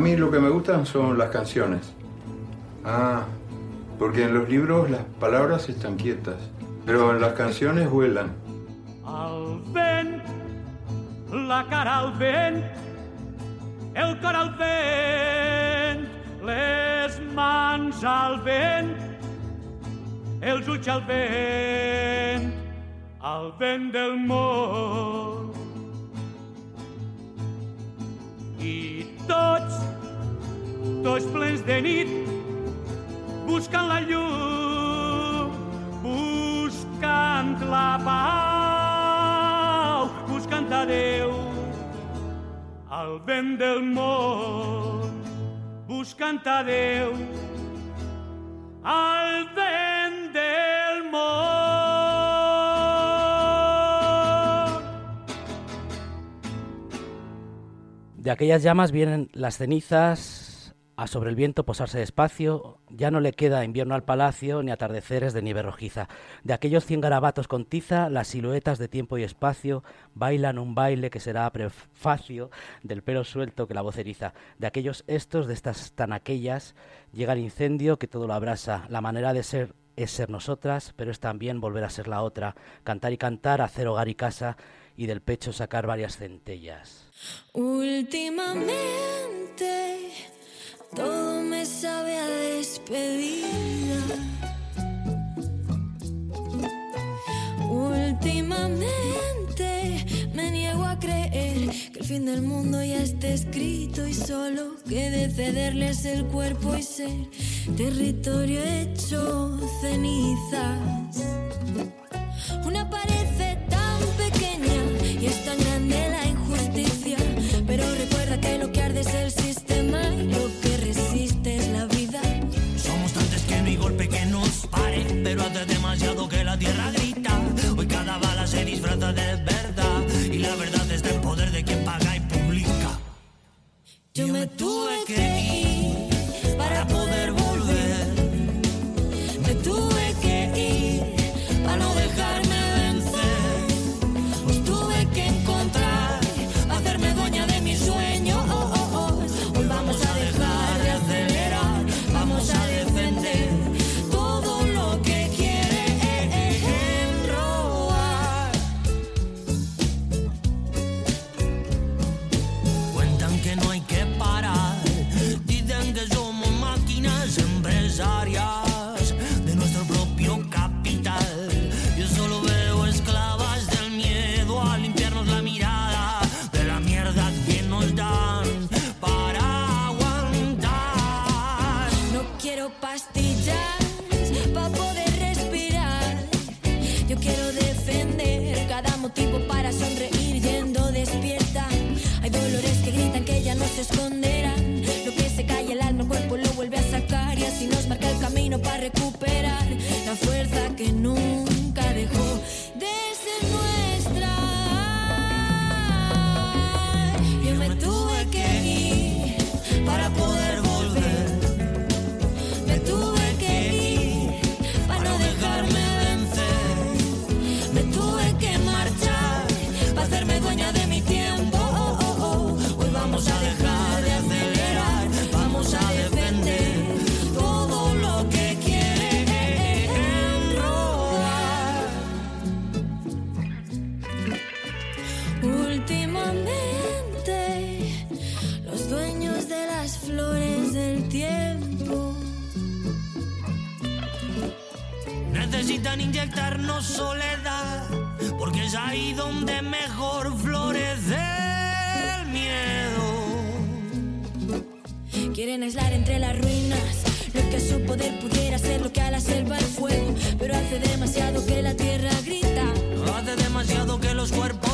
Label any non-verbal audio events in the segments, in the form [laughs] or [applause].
mí lo que me gustan son las canciones. Ah, porque en los libros las palabras están quietas, pero en las canciones vuelan. Al vent, la cara al vent, el cor al vent, les mans al vent, els ulls al vent, al vent del món. I tots, tots plens de nit, buscant la llum, buscant la pau, buscant a Déu, al vent del món, buscant a Déu, al vent del món. De aquellas llamas vienen las cenizas, a sobre el viento posarse despacio, ya no le queda invierno al palacio ni atardeceres de nieve rojiza. De aquellos cien garabatos con tiza, las siluetas de tiempo y espacio bailan un baile que será prefacio del pelo suelto que la voz eriza. De aquellos estos, de estas tan aquellas, llega el incendio que todo lo abrasa. La manera de ser es ser nosotras, pero es también volver a ser la otra. Cantar y cantar, hacer hogar y casa y del pecho sacar varias centellas. Últimamente todo me sabe a despedida. Últimamente me niego a creer que el fin del mundo ya esté escrito y solo quede cederles el cuerpo y ser territorio hecho cenizas. Una parece tan pequeña y es tan grande la injusticia, pero recuerda que lo que arde es el sistema y lo es ahí donde mejor florece el miedo. Quieren aislar entre las ruinas lo que a su poder pudiera ser lo que a la selva el fuego. Pero hace demasiado que la tierra grita. Hace demasiado que los cuerpos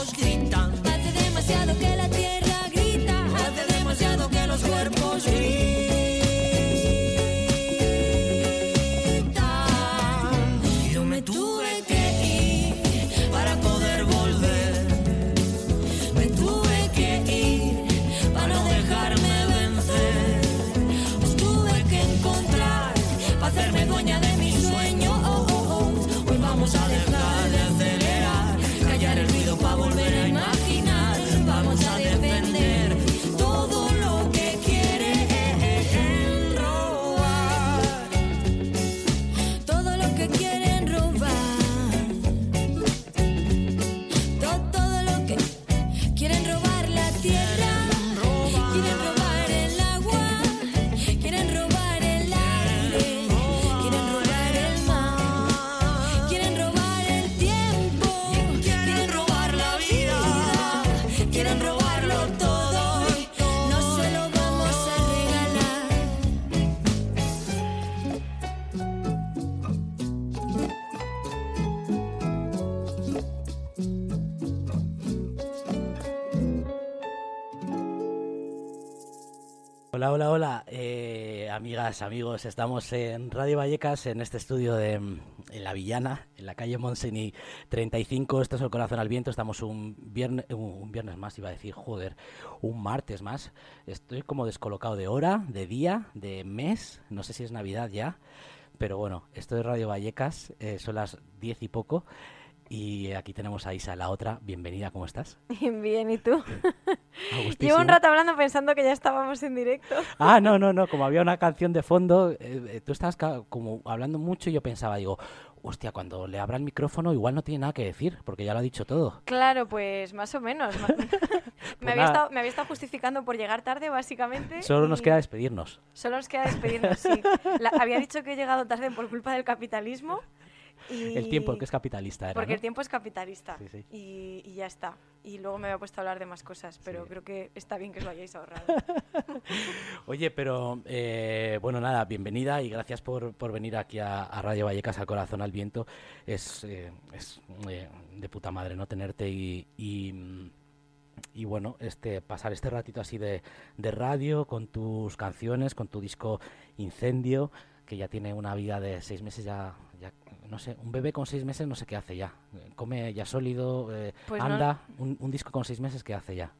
Hola, hola, hola, eh, amigas, amigos. Estamos en Radio Vallecas, en este estudio de mm, en La Villana, en la calle Monseni 35. Esto es el Corazón al Viento. Estamos un viernes, un viernes más, iba a decir, joder, un martes más. Estoy como descolocado de hora, de día, de mes. No sé si es Navidad ya, pero bueno, esto es Radio Vallecas. eh, son las diez y poco. Y aquí tenemos a Isa, la otra. Bienvenida, ¿cómo estás? [laughs] Bien, ¿y tú? [laughs] Llevo un rato hablando pensando que ya estábamos en directo. Ah, no, no, no, como había una canción de fondo, eh, eh, tú estabas como hablando mucho y yo pensaba, digo, hostia, cuando le abra el micrófono igual no tiene nada que decir, porque ya lo ha dicho todo. Claro, pues más o menos. ma- [laughs] me, había estado, me había estado justificando por llegar tarde, básicamente. Solo nos queda despedirnos. Solo nos queda despedirnos, sí. La- había dicho que he llegado tarde por culpa del capitalismo. Y... El tiempo, que es capitalista, era, Porque ¿no? el tiempo es capitalista. Sí, sí. Y, y ya está. Y luego me había puesto a hablar de más cosas, pero Sí. creo que está bien que os lo hayáis ahorrado. [laughs] Oye, pero eh, bueno, nada, bienvenida y gracias por, por venir aquí a, a Radio Vallecas, al corazón al viento. Es, eh, es eh, de puta madre no tenerte y, y, y, bueno, este pasar este ratito así de, de radio con tus canciones, con tu disco Incendio, que ya tiene una vida de seis meses ya. Ya no sé, un bebé con seis meses no sé qué hace ya. Come ya sólido, eh, Pues no- anda. Un, un disco con seis meses, ¿qué hace ya?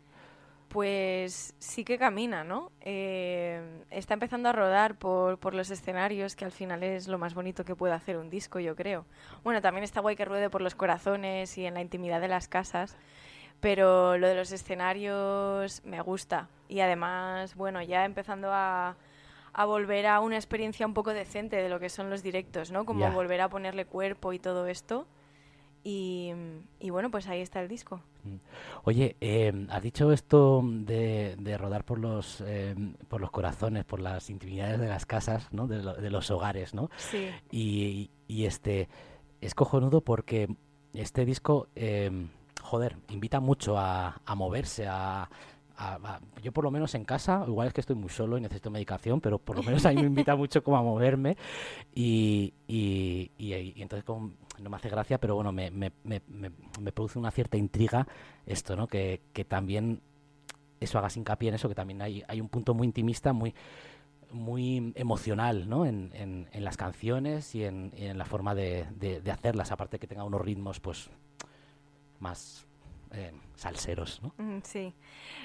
Pues sí que camina, ¿no? Eh, está empezando a rodar por, por los escenarios, que al final es lo más bonito que puede hacer un disco, yo creo. Bueno, también está guay que ruede por los corazones y en la intimidad de las casas, pero lo de los escenarios me gusta. Y además, bueno, ya empezando a, a volver a una experiencia un poco decente de lo que son los directos, ¿no? Como volver a ponerle cuerpo y todo esto. Y, y bueno, pues ahí está el disco. Oye, eh, has dicho esto de, de rodar por los, eh, por los corazones, por las intimidades de las casas, ¿no? de, lo- de los hogares, ¿no? Sí. Y, y este es cojonudo porque este disco, eh, joder, invita mucho a, a moverse, a, a- a- Yo por lo menos en casa, igual es que estoy muy solo y necesito medicación, pero por lo menos a mí me invita [laughs] mucho como a moverme y, y, y- y entonces como no me hace gracia, pero bueno, me, me, me, produce una cierta intriga esto, ¿no? Que, que también eso hagas hincapié en eso, que también hay, hay un punto muy intimista, muy muy emocional ¿no? en, en, en las canciones y en, en la forma de, de- de hacerlas, aparte que tenga unos ritmos pues más eh, salseros. ¿no? Mm, Sí.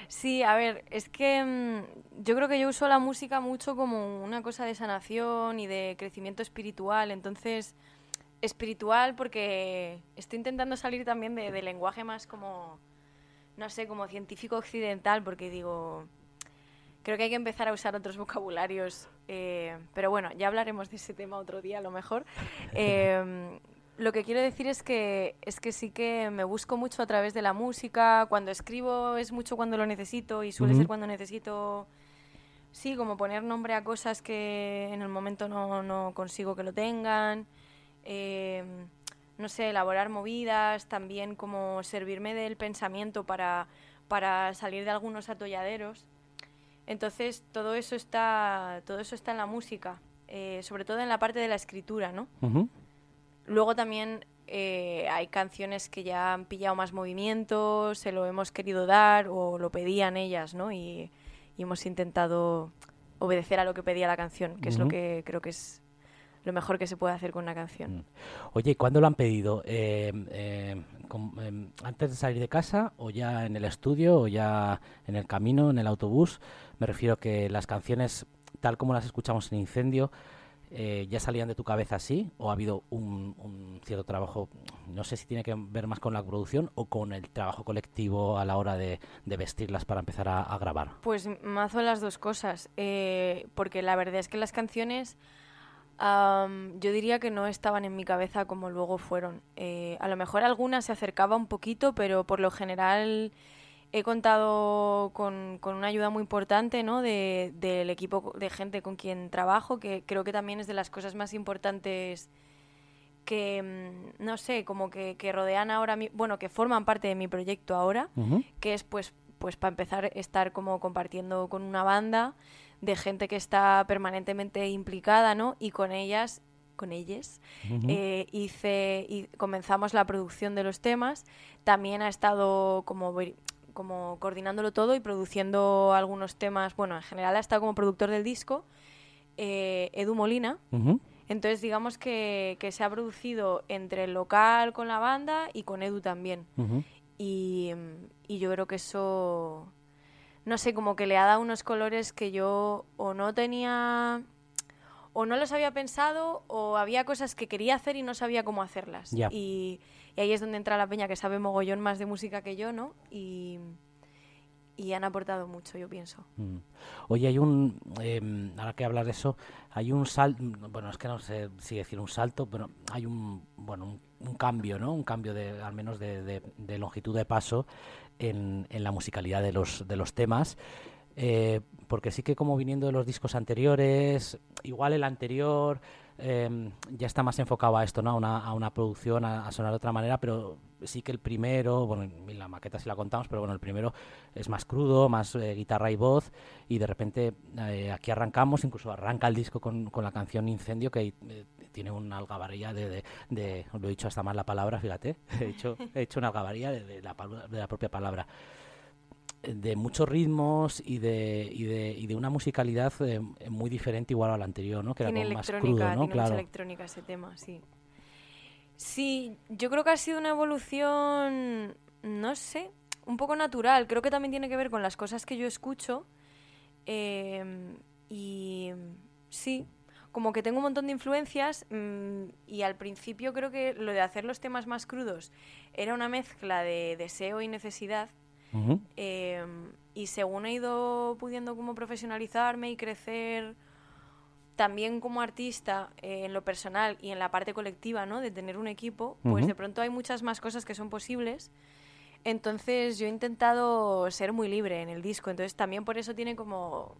Sí, a ver, es que mm, yo creo que yo uso la música mucho como una cosa de sanación y de crecimiento espiritual. Entonces, espiritual porque estoy intentando salir también de, lenguaje más como, no sé, como científico occidental, porque digo, creo que hay que empezar a usar otros vocabularios. eh, pero bueno, ya hablaremos de ese tema otro día a lo mejor. [laughs] Em, lo que quiero decir es que, es que sí que me busco mucho a través de la música. Cuando escribo es mucho cuando lo necesito y suele ser cuando necesito, sí, como poner nombre a cosas que en el momento no, no consigo que lo tengan. Eh, no sé, elaborar movidas, también como servirme del pensamiento para, para salir de algunos atolladeros. Entonces todo eso está, todo eso está en la música, eh, sobre todo en la parte de la escritura, ¿no? Luego también eh, hay canciones que ya han pillado más movimiento, se lo hemos querido dar o lo pedían ellas, ¿no? Y, y hemos intentado obedecer a lo que pedía la canción, que es lo que creo que es lo mejor que se puede hacer con una canción. Mm. Oye, ¿y ¿cuándo lo han pedido? Eh, eh, com- em, ¿Antes de salir de casa o ya en el estudio o ya en el camino, en el autobús? Me refiero que las canciones, tal como las escuchamos en Incendio, eh, ¿ya salían de tu cabeza así? ¿O ha habido un, cierto trabajo, no sé si tiene que ver más con la producción o con el trabajo colectivo a la hora de, vestirlas para empezar a, grabar? Pues mazo las dos cosas, eh, porque la verdad es que las canciones am, yo diría que no estaban en mi cabeza como luego fueron. Eh, a lo mejor algunas se acercaba un poquito, pero por lo general he contado con, con una ayuda muy importante ¿no? de, del equipo de gente con quien trabajo, que creo que también es de las cosas más importantes que, mm, no sé, como que, que rodean ahora, mi- bueno, que forman parte de mi proyecto ahora que es pues pues para empezar estar como compartiendo con una banda de gente que está permanentemente implicada, ¿no? Y con ellas, con ellas, eh, hice y comenzamos la producción de los temas. También ha estado como como coordinándolo todo y produciendo algunos temas. Bueno, en general ha estado como productor del disco eh, Edu Molina. Entonces, digamos que, que se ha producido entre el local con la banda y con Edu también. Y, y yo creo que eso, no sé, como que le ha dado unos colores que yo o no tenía, o no los había pensado, o había cosas que quería hacer y no sabía cómo hacerlas. Y, y ahí es donde entra la peña que sabe mogollón más de música que yo, ¿no? Y, y han aportado mucho, yo pienso. Mm. Oye, hay un, em, ahora que hablas de eso, hay un salto, bueno, es que no sé si decir un salto, pero hay un, bueno, un cambio, ¿no? Un cambio de, al menos de, de- de longitud de paso en, en la musicalidad de los, de los temas. eh, porque sí que como viniendo de los discos anteriores, igual el anterior em, ya está más enfocado a esto, ¿no? A una, producción, a, sonar de otra manera, pero sí que el primero, bueno, la maqueta sí la contamos, pero bueno, el primero es más crudo, más eh, guitarra y voz, y de repente eh, aquí arrancamos, incluso arranca el disco con, la canción Incendio, que eh, tiene una algabarilla de, de, de- lo he dicho hasta mal la palabra, fíjate, [laughs] he hecho, he hecho una algabarilla de, de la, de la propia palabra de muchos ritmos y de, y de, y de una musicalidad eh, muy diferente igual a la anterior, ¿no? Que tiene era como más crudo, ¿no? tiene mucha Claro. electrónica ese tema, sí. Sí, yo creo que ha sido una evolución, no sé, un poco natural. Creo que también tiene que ver con las cosas que yo escucho. eh, y sí, como que tengo un montón de influencias mm, y al principio creo que lo de hacer los temas más crudos era una mezcla de deseo y necesidad. Ujú. Eh, y según he ido pudiendo como profesionalizarme y crecer también como artista eh, en lo personal y en la parte colectiva, ¿no? De tener un equipo, pues Ujú. de pronto hay muchas más cosas que son posibles. Entonces yo he intentado ser muy libre en el disco, entonces también por eso tiene como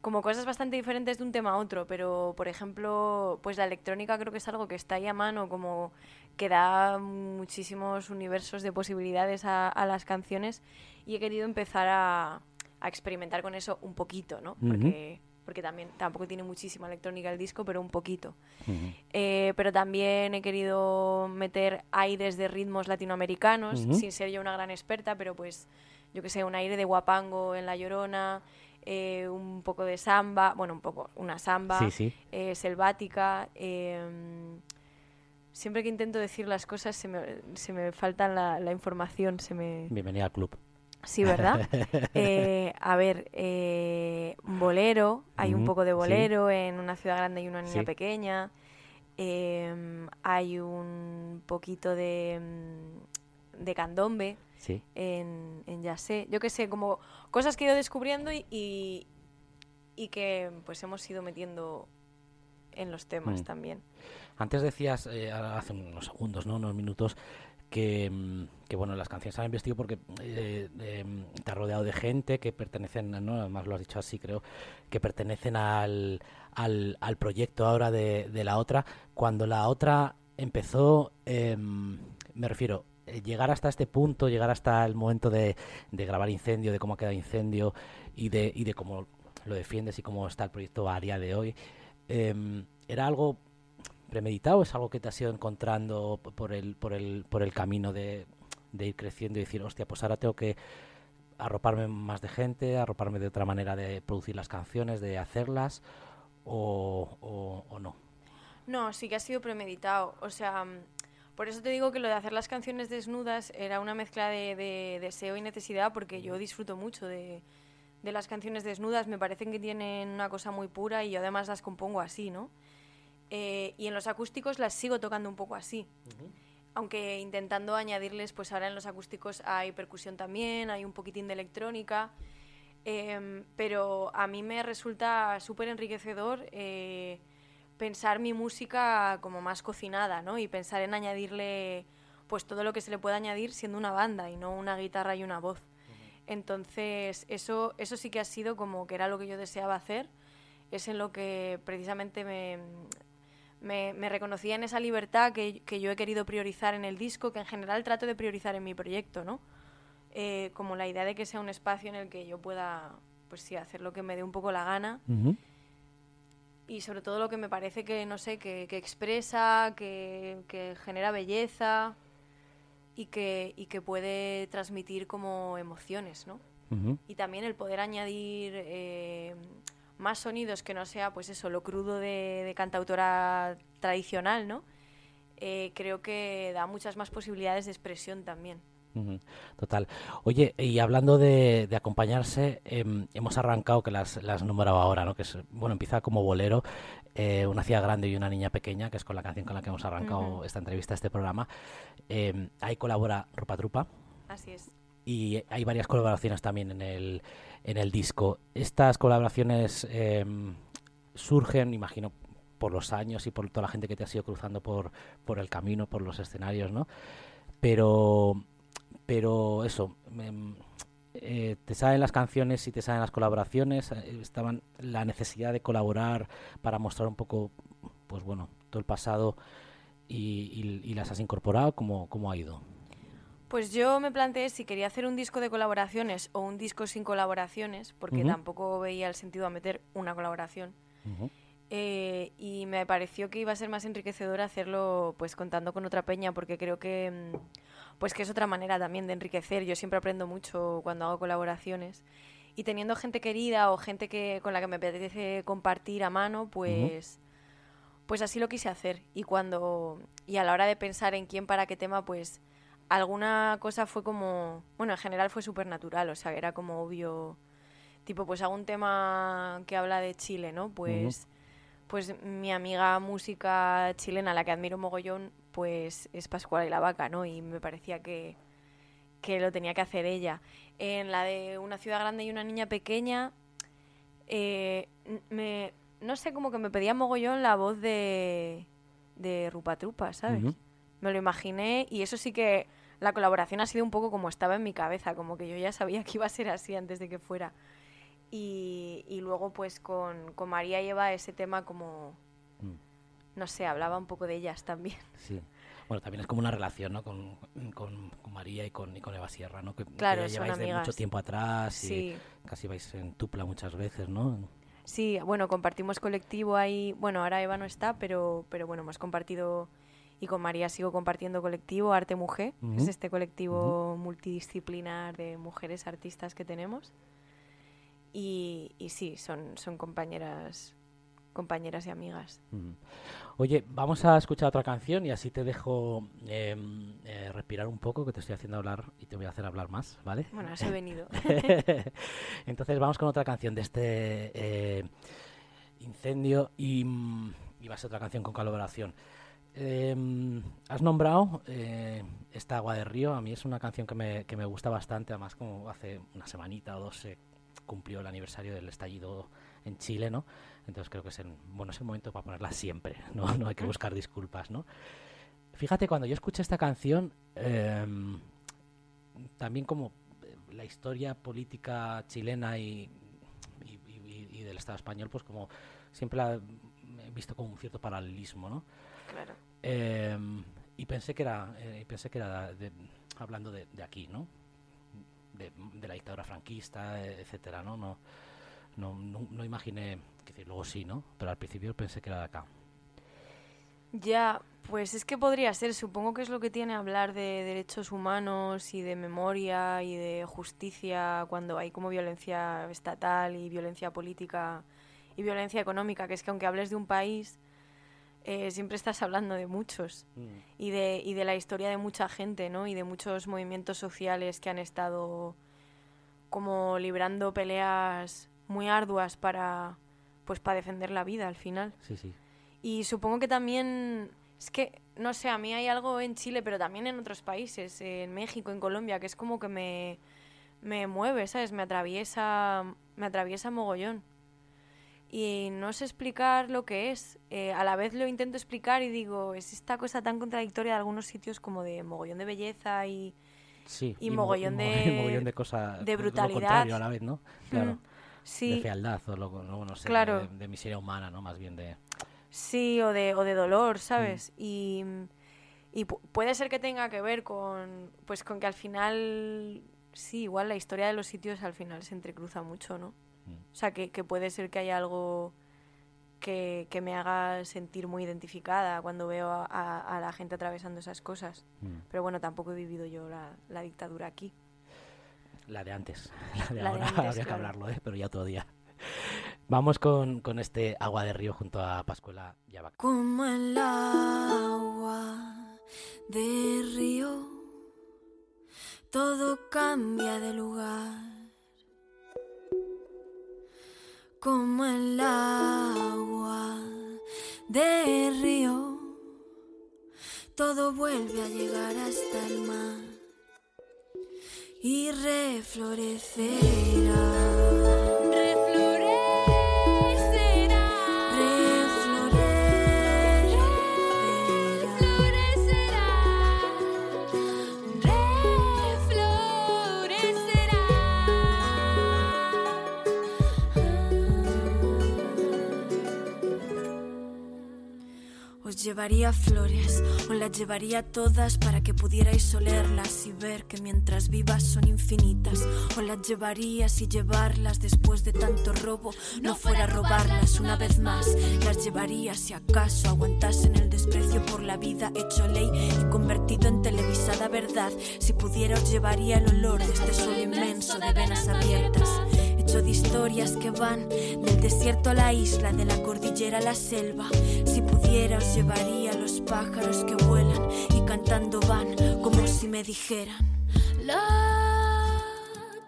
como cosas bastante diferentes de un tema a otro, pero por ejemplo, pues la electrónica creo que es algo que está ahí a mano, como que da muchísimos universos de posibilidades a, a las canciones y he querido empezar a, a experimentar con eso un poquito, ¿no? Porque, porque también tampoco tiene muchísima electrónica el disco, pero un poquito. Eh, pero también he querido meter aires de ritmos latinoamericanos, sin ser yo una gran experta, pero pues, yo que sé, un aire de guapango en La Llorona, eh, un poco de samba, bueno, un poco, una samba, Sí, sí. eh, selvática. Eh, siempre que intento decir las cosas se me, se me falta la, la información, se me... Bienvenida al club. Sí, ¿verdad? [laughs] Eh, a ver, eh, bolero, hay un poco de sí. bolero en una ciudad grande y una niña Sí. pequeña. Em, hay un poquito de, de candombe Sí. en, en Ya sé. Yo qué sé, como cosas que he ido descubriendo y, y, y que pues hemos ido metiendo en los temas Mm. también. Antes decías, eh, hace unos segundos, ¿no? Unos minutos, que, mm, que bueno, las canciones se han investido porque eh, em, te has rodeado de gente que pertenecen, ¿no? Además lo has dicho así, creo, que pertenecen al, al, al proyecto ahora de, la otra. Cuando la otra empezó, em, me refiero, eh, llegar hasta este punto, llegar hasta el momento de, de grabar Incendio, de cómo ha quedado Incendio y de, y de cómo lo defiendes y cómo está el proyecto a día de hoy, em, ¿era algo premeditado? ¿Es algo que te has ido encontrando por el, por el, por el camino de, de ir creciendo y decir, hostia, pues ahora tengo que arroparme más de gente, arroparme de otra manera de producir las canciones, de hacerlas, o, o, o no? No, sí que ha sido premeditado. O sea, mm, por eso te digo que lo de hacer las canciones desnudas era una mezcla de, de deseo y necesidad, porque yo disfruto mucho de, de las canciones desnudas. Me parecen que tienen una cosa muy pura y yo además las compongo así, ¿no? Eh, y en los acústicos las sigo tocando un poco así. Aunque intentando añadirles, pues ahora en los acústicos hay percusión también, hay un poquitín de electrónica. Em, pero a mí me resulta súper enriquecedor eh, pensar mi música como más cocinada, ¿no? Y pensar en añadirle pues todo lo que se le puede añadir siendo una banda y no una guitarra y una voz. Entonces, eso, eso sí que ha sido como que era lo que yo deseaba hacer. Es en lo que precisamente me, me, me reconocía en esa libertad que, que yo he querido priorizar en el disco, que en general trato de priorizar en mi proyecto, ¿no? Eh, como la idea de que sea un espacio en el que yo pueda, pues sí, hacer lo que me dé un poco la gana y sobre todo lo que me parece que, no sé, que, que expresa, que, que genera belleza y que, y que puede transmitir como emociones, ¿no? Y también el poder añadir eh, más sonidos que no sea, pues eso, lo crudo de, de cantautora tradicional, ¿no? Eh, creo que da muchas más posibilidades de expresión también. Total. Oye, y hablando de, de acompañarse, em, hemos arrancado, que las, las nombraba ahora, ¿no? Que es, bueno, empieza como bolero, eh, una ciudad grande y una niña pequeña, que es con la canción con la que hemos arrancado esta entrevista, este programa. Em, ahí colabora Rupa Trupa Así es. y hay varias colaboraciones también en el, en el disco. Estas colaboraciones em, surgen, imagino, por los años y por toda la gente que te ha ido cruzando por, por el camino, por los escenarios, ¿no? Pero, pero eso, em, eh, te salen las canciones y te salen las colaboraciones, eh, estaban la necesidad de colaborar para mostrar un poco, pues bueno, todo el pasado y, y- y las has incorporado, ¿cómo, cómo ha ido? Pues yo me planteé si quería hacer un disco de colaboraciones o un disco sin colaboraciones, porque tampoco veía el sentido a meter una colaboración. Eh, y me pareció que iba a ser más enriquecedor hacerlo pues contando con otra peña porque creo que mm, pues que es otra manera también de enriquecer. Yo siempre aprendo mucho cuando hago colaboraciones. Y teniendo gente querida o gente que con la que me apetece compartir a mano pues pues así lo quise hacer. Y cuando y a la hora de pensar en quién para qué tema pues alguna cosa fue como bueno en general fue súper natural o sea era como obvio tipo pues un tema que habla de Chile no pues pues mi amiga música chilena, la que admiro mogollón, pues es Pascual y la Vaca, ¿no? Y me parecía que, que lo tenía que hacer ella. En la de una ciudad grande y una niña pequeña, eh, me, no sé, como que me pedía mogollón la voz de, de Rupa Trupa, ¿sabes? Me lo imaginé y eso sí que la colaboración ha sido un poco como estaba en mi cabeza, como que yo ya sabía que iba a ser así antes de que fuera. Y, y luego pues con, con María lleva ese tema como, Mm. no sé, hablaba un poco de ellas también. Sí. Bueno, también es como una relación, ¿no? Con, con, con María y con, y con Eva Sierra, ¿no? Que, que Claro, ya son lleváis de mucho tiempo atrás y Sí. casi vais en tupla muchas veces, ¿no? Sí, bueno, compartimos colectivo ahí, bueno, ahora Eva no está, pero, pero bueno, hemos compartido y con María sigo compartiendo colectivo Arte Mujer, que es este colectivo multidisciplinar de mujeres artistas que tenemos. Y, y sí, son, son compañeras compañeras y amigas. Mm. Oye, vamos a escuchar otra canción y así te dejo em, eh, respirar un poco, que te estoy haciendo hablar y te voy a hacer hablar más, ¿vale? Bueno, he venido. [laughs] Entonces vamos con otra canción de este eh, incendio y, y va a ser otra canción con colaboración. Em, has nombrado eh, esta Agua de Río, a mí es una canción que me, que me gusta bastante, además como hace una semanita o dos se cumplió el aniversario del estallido en Chile, ¿no? Entonces creo que es el, bueno, es el momento para ponerla siempre, [laughs] ¿no? No hay que buscar disculpas, ¿no? Fíjate, cuando yo escuché esta canción, em, también como eh, la historia política chilena y, y- y- y del Estado español, pues como siempre la visto como un cierto paralelismo, ¿no? claro. Em, y pensé que era, eh, pensé que era de- hablando de, de aquí, ¿no? De, de la dictadura franquista, etcétera, ¿no? No, no, no, no imaginé, decir, luego sí, ¿no? Pero al principio pensé que era de acá. Ya, pues es que podría ser, supongo que es lo que tiene hablar de derechos humanos y de memoria y de justicia cuando hay como violencia estatal y violencia política y violencia económica, que es que aunque hables de un país, eh, siempre estás hablando de muchos y de, y de la historia de mucha gente, ¿no? Y de muchos movimientos sociales que han estado como librando peleas muy arduas para, pues, para defender la vida al final. Sí, sí. Y supongo que también, es que, no sé, a mí hay algo en Chile, pero también en otros países, en México, en Colombia, que es como que me, me mueve, ¿sabes? Me atraviesa, me atraviesa mogollón. Y no sé explicar lo que es. Eh, a la vez lo intento explicar y digo, es esta cosa tan contradictoria de algunos sitios como de mogollón de belleza y... Sí, Y mo- mogollón mo- [laughs] de- mogollón de cosas de brutalidad. a la vez, ¿no? Claro. Mm, Sí. De fealdad o lo, no, no sé, Claro. de, de miseria humana, ¿no? Más bien de... Sí, o de, o de dolor, ¿sabes? Y, y pu- puede ser que tenga que ver con, pues con que al final, sí, igual la historia de los sitios al final se entrecruza mucho, ¿no? O sea, que, que puede ser que haya algo que, que me haga sentir muy identificada cuando veo a, a- a la gente atravesando esas cosas. Mm. Pero bueno, tampoco he vivido yo la, la dictadura aquí. La de antes. [laughs] La de La de ahora antes, habría que hablarlo, ¿eh? pero ya otro día. [laughs] Vamos con, con este agua de río junto a Pascuela Yabac. Como el agua de río, todo cambia de lugar. Como el agua de río, todo vuelve a llegar hasta el mar y reflorecerá. Llevaría flores, os las llevaría todas para que pudierais olerlas y ver que mientras vivas son infinitas. Os las llevaría si llevarlas después de tanto robo no fuera robarlas una vez más. Las llevaría si acaso aguantasen el desprecio por la vida hecho ley y convertido en televisada verdad. Si pudiera os llevaría el olor de este sol inmenso de venas abiertas hecho de historias que van del desierto a la isla, de la cordillera a la selva. Si pudiera os llevaría los pájaros que vuelan y cantando van como si me dijeran. Lo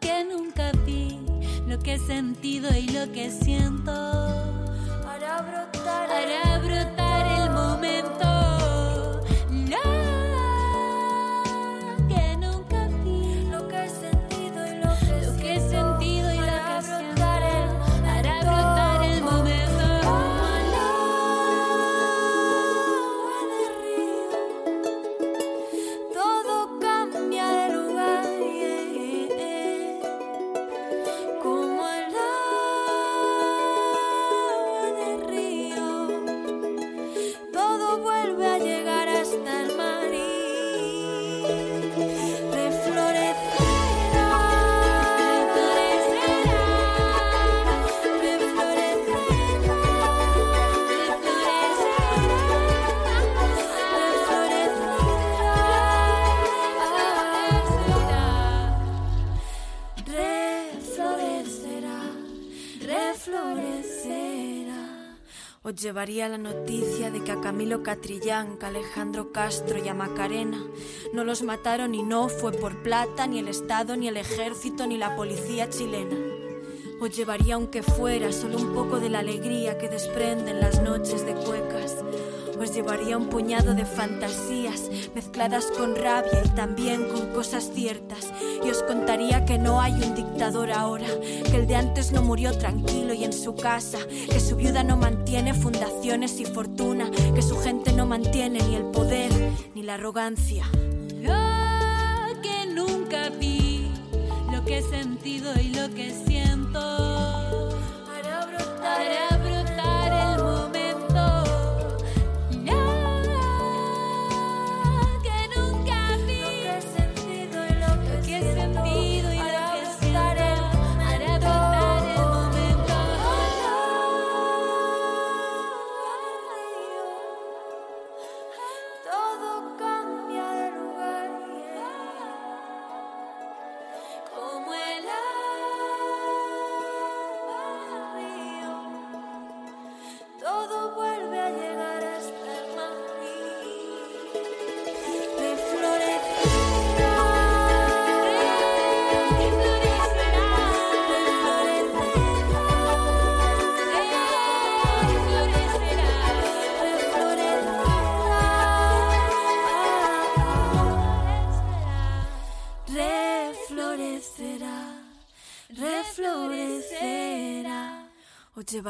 que nunca vi, lo que he sentido y lo que siento. Hará brotar Hará Os llevaría la noticia de que a Camilo Catrillanca, Alejandro Castro y a Macarena no los mataron y no fue por plata, ni el Estado, ni el ejército, ni la policía chilena. Os llevaría aunque fuera solo un poco de la alegría que desprenden las noches de cuecas. Os llevaría un puñado de fantasías mezcladas con rabia y también con cosas ciertas. Y os contaría que no hay un dictador ahora, que el de antes no murió tranquilo y en su casa, que su viuda no mantiene fundaciones y fortuna, que su gente no mantiene ni el poder ni la arrogancia. Lo que nunca vi, lo que he sentido y lo que siento.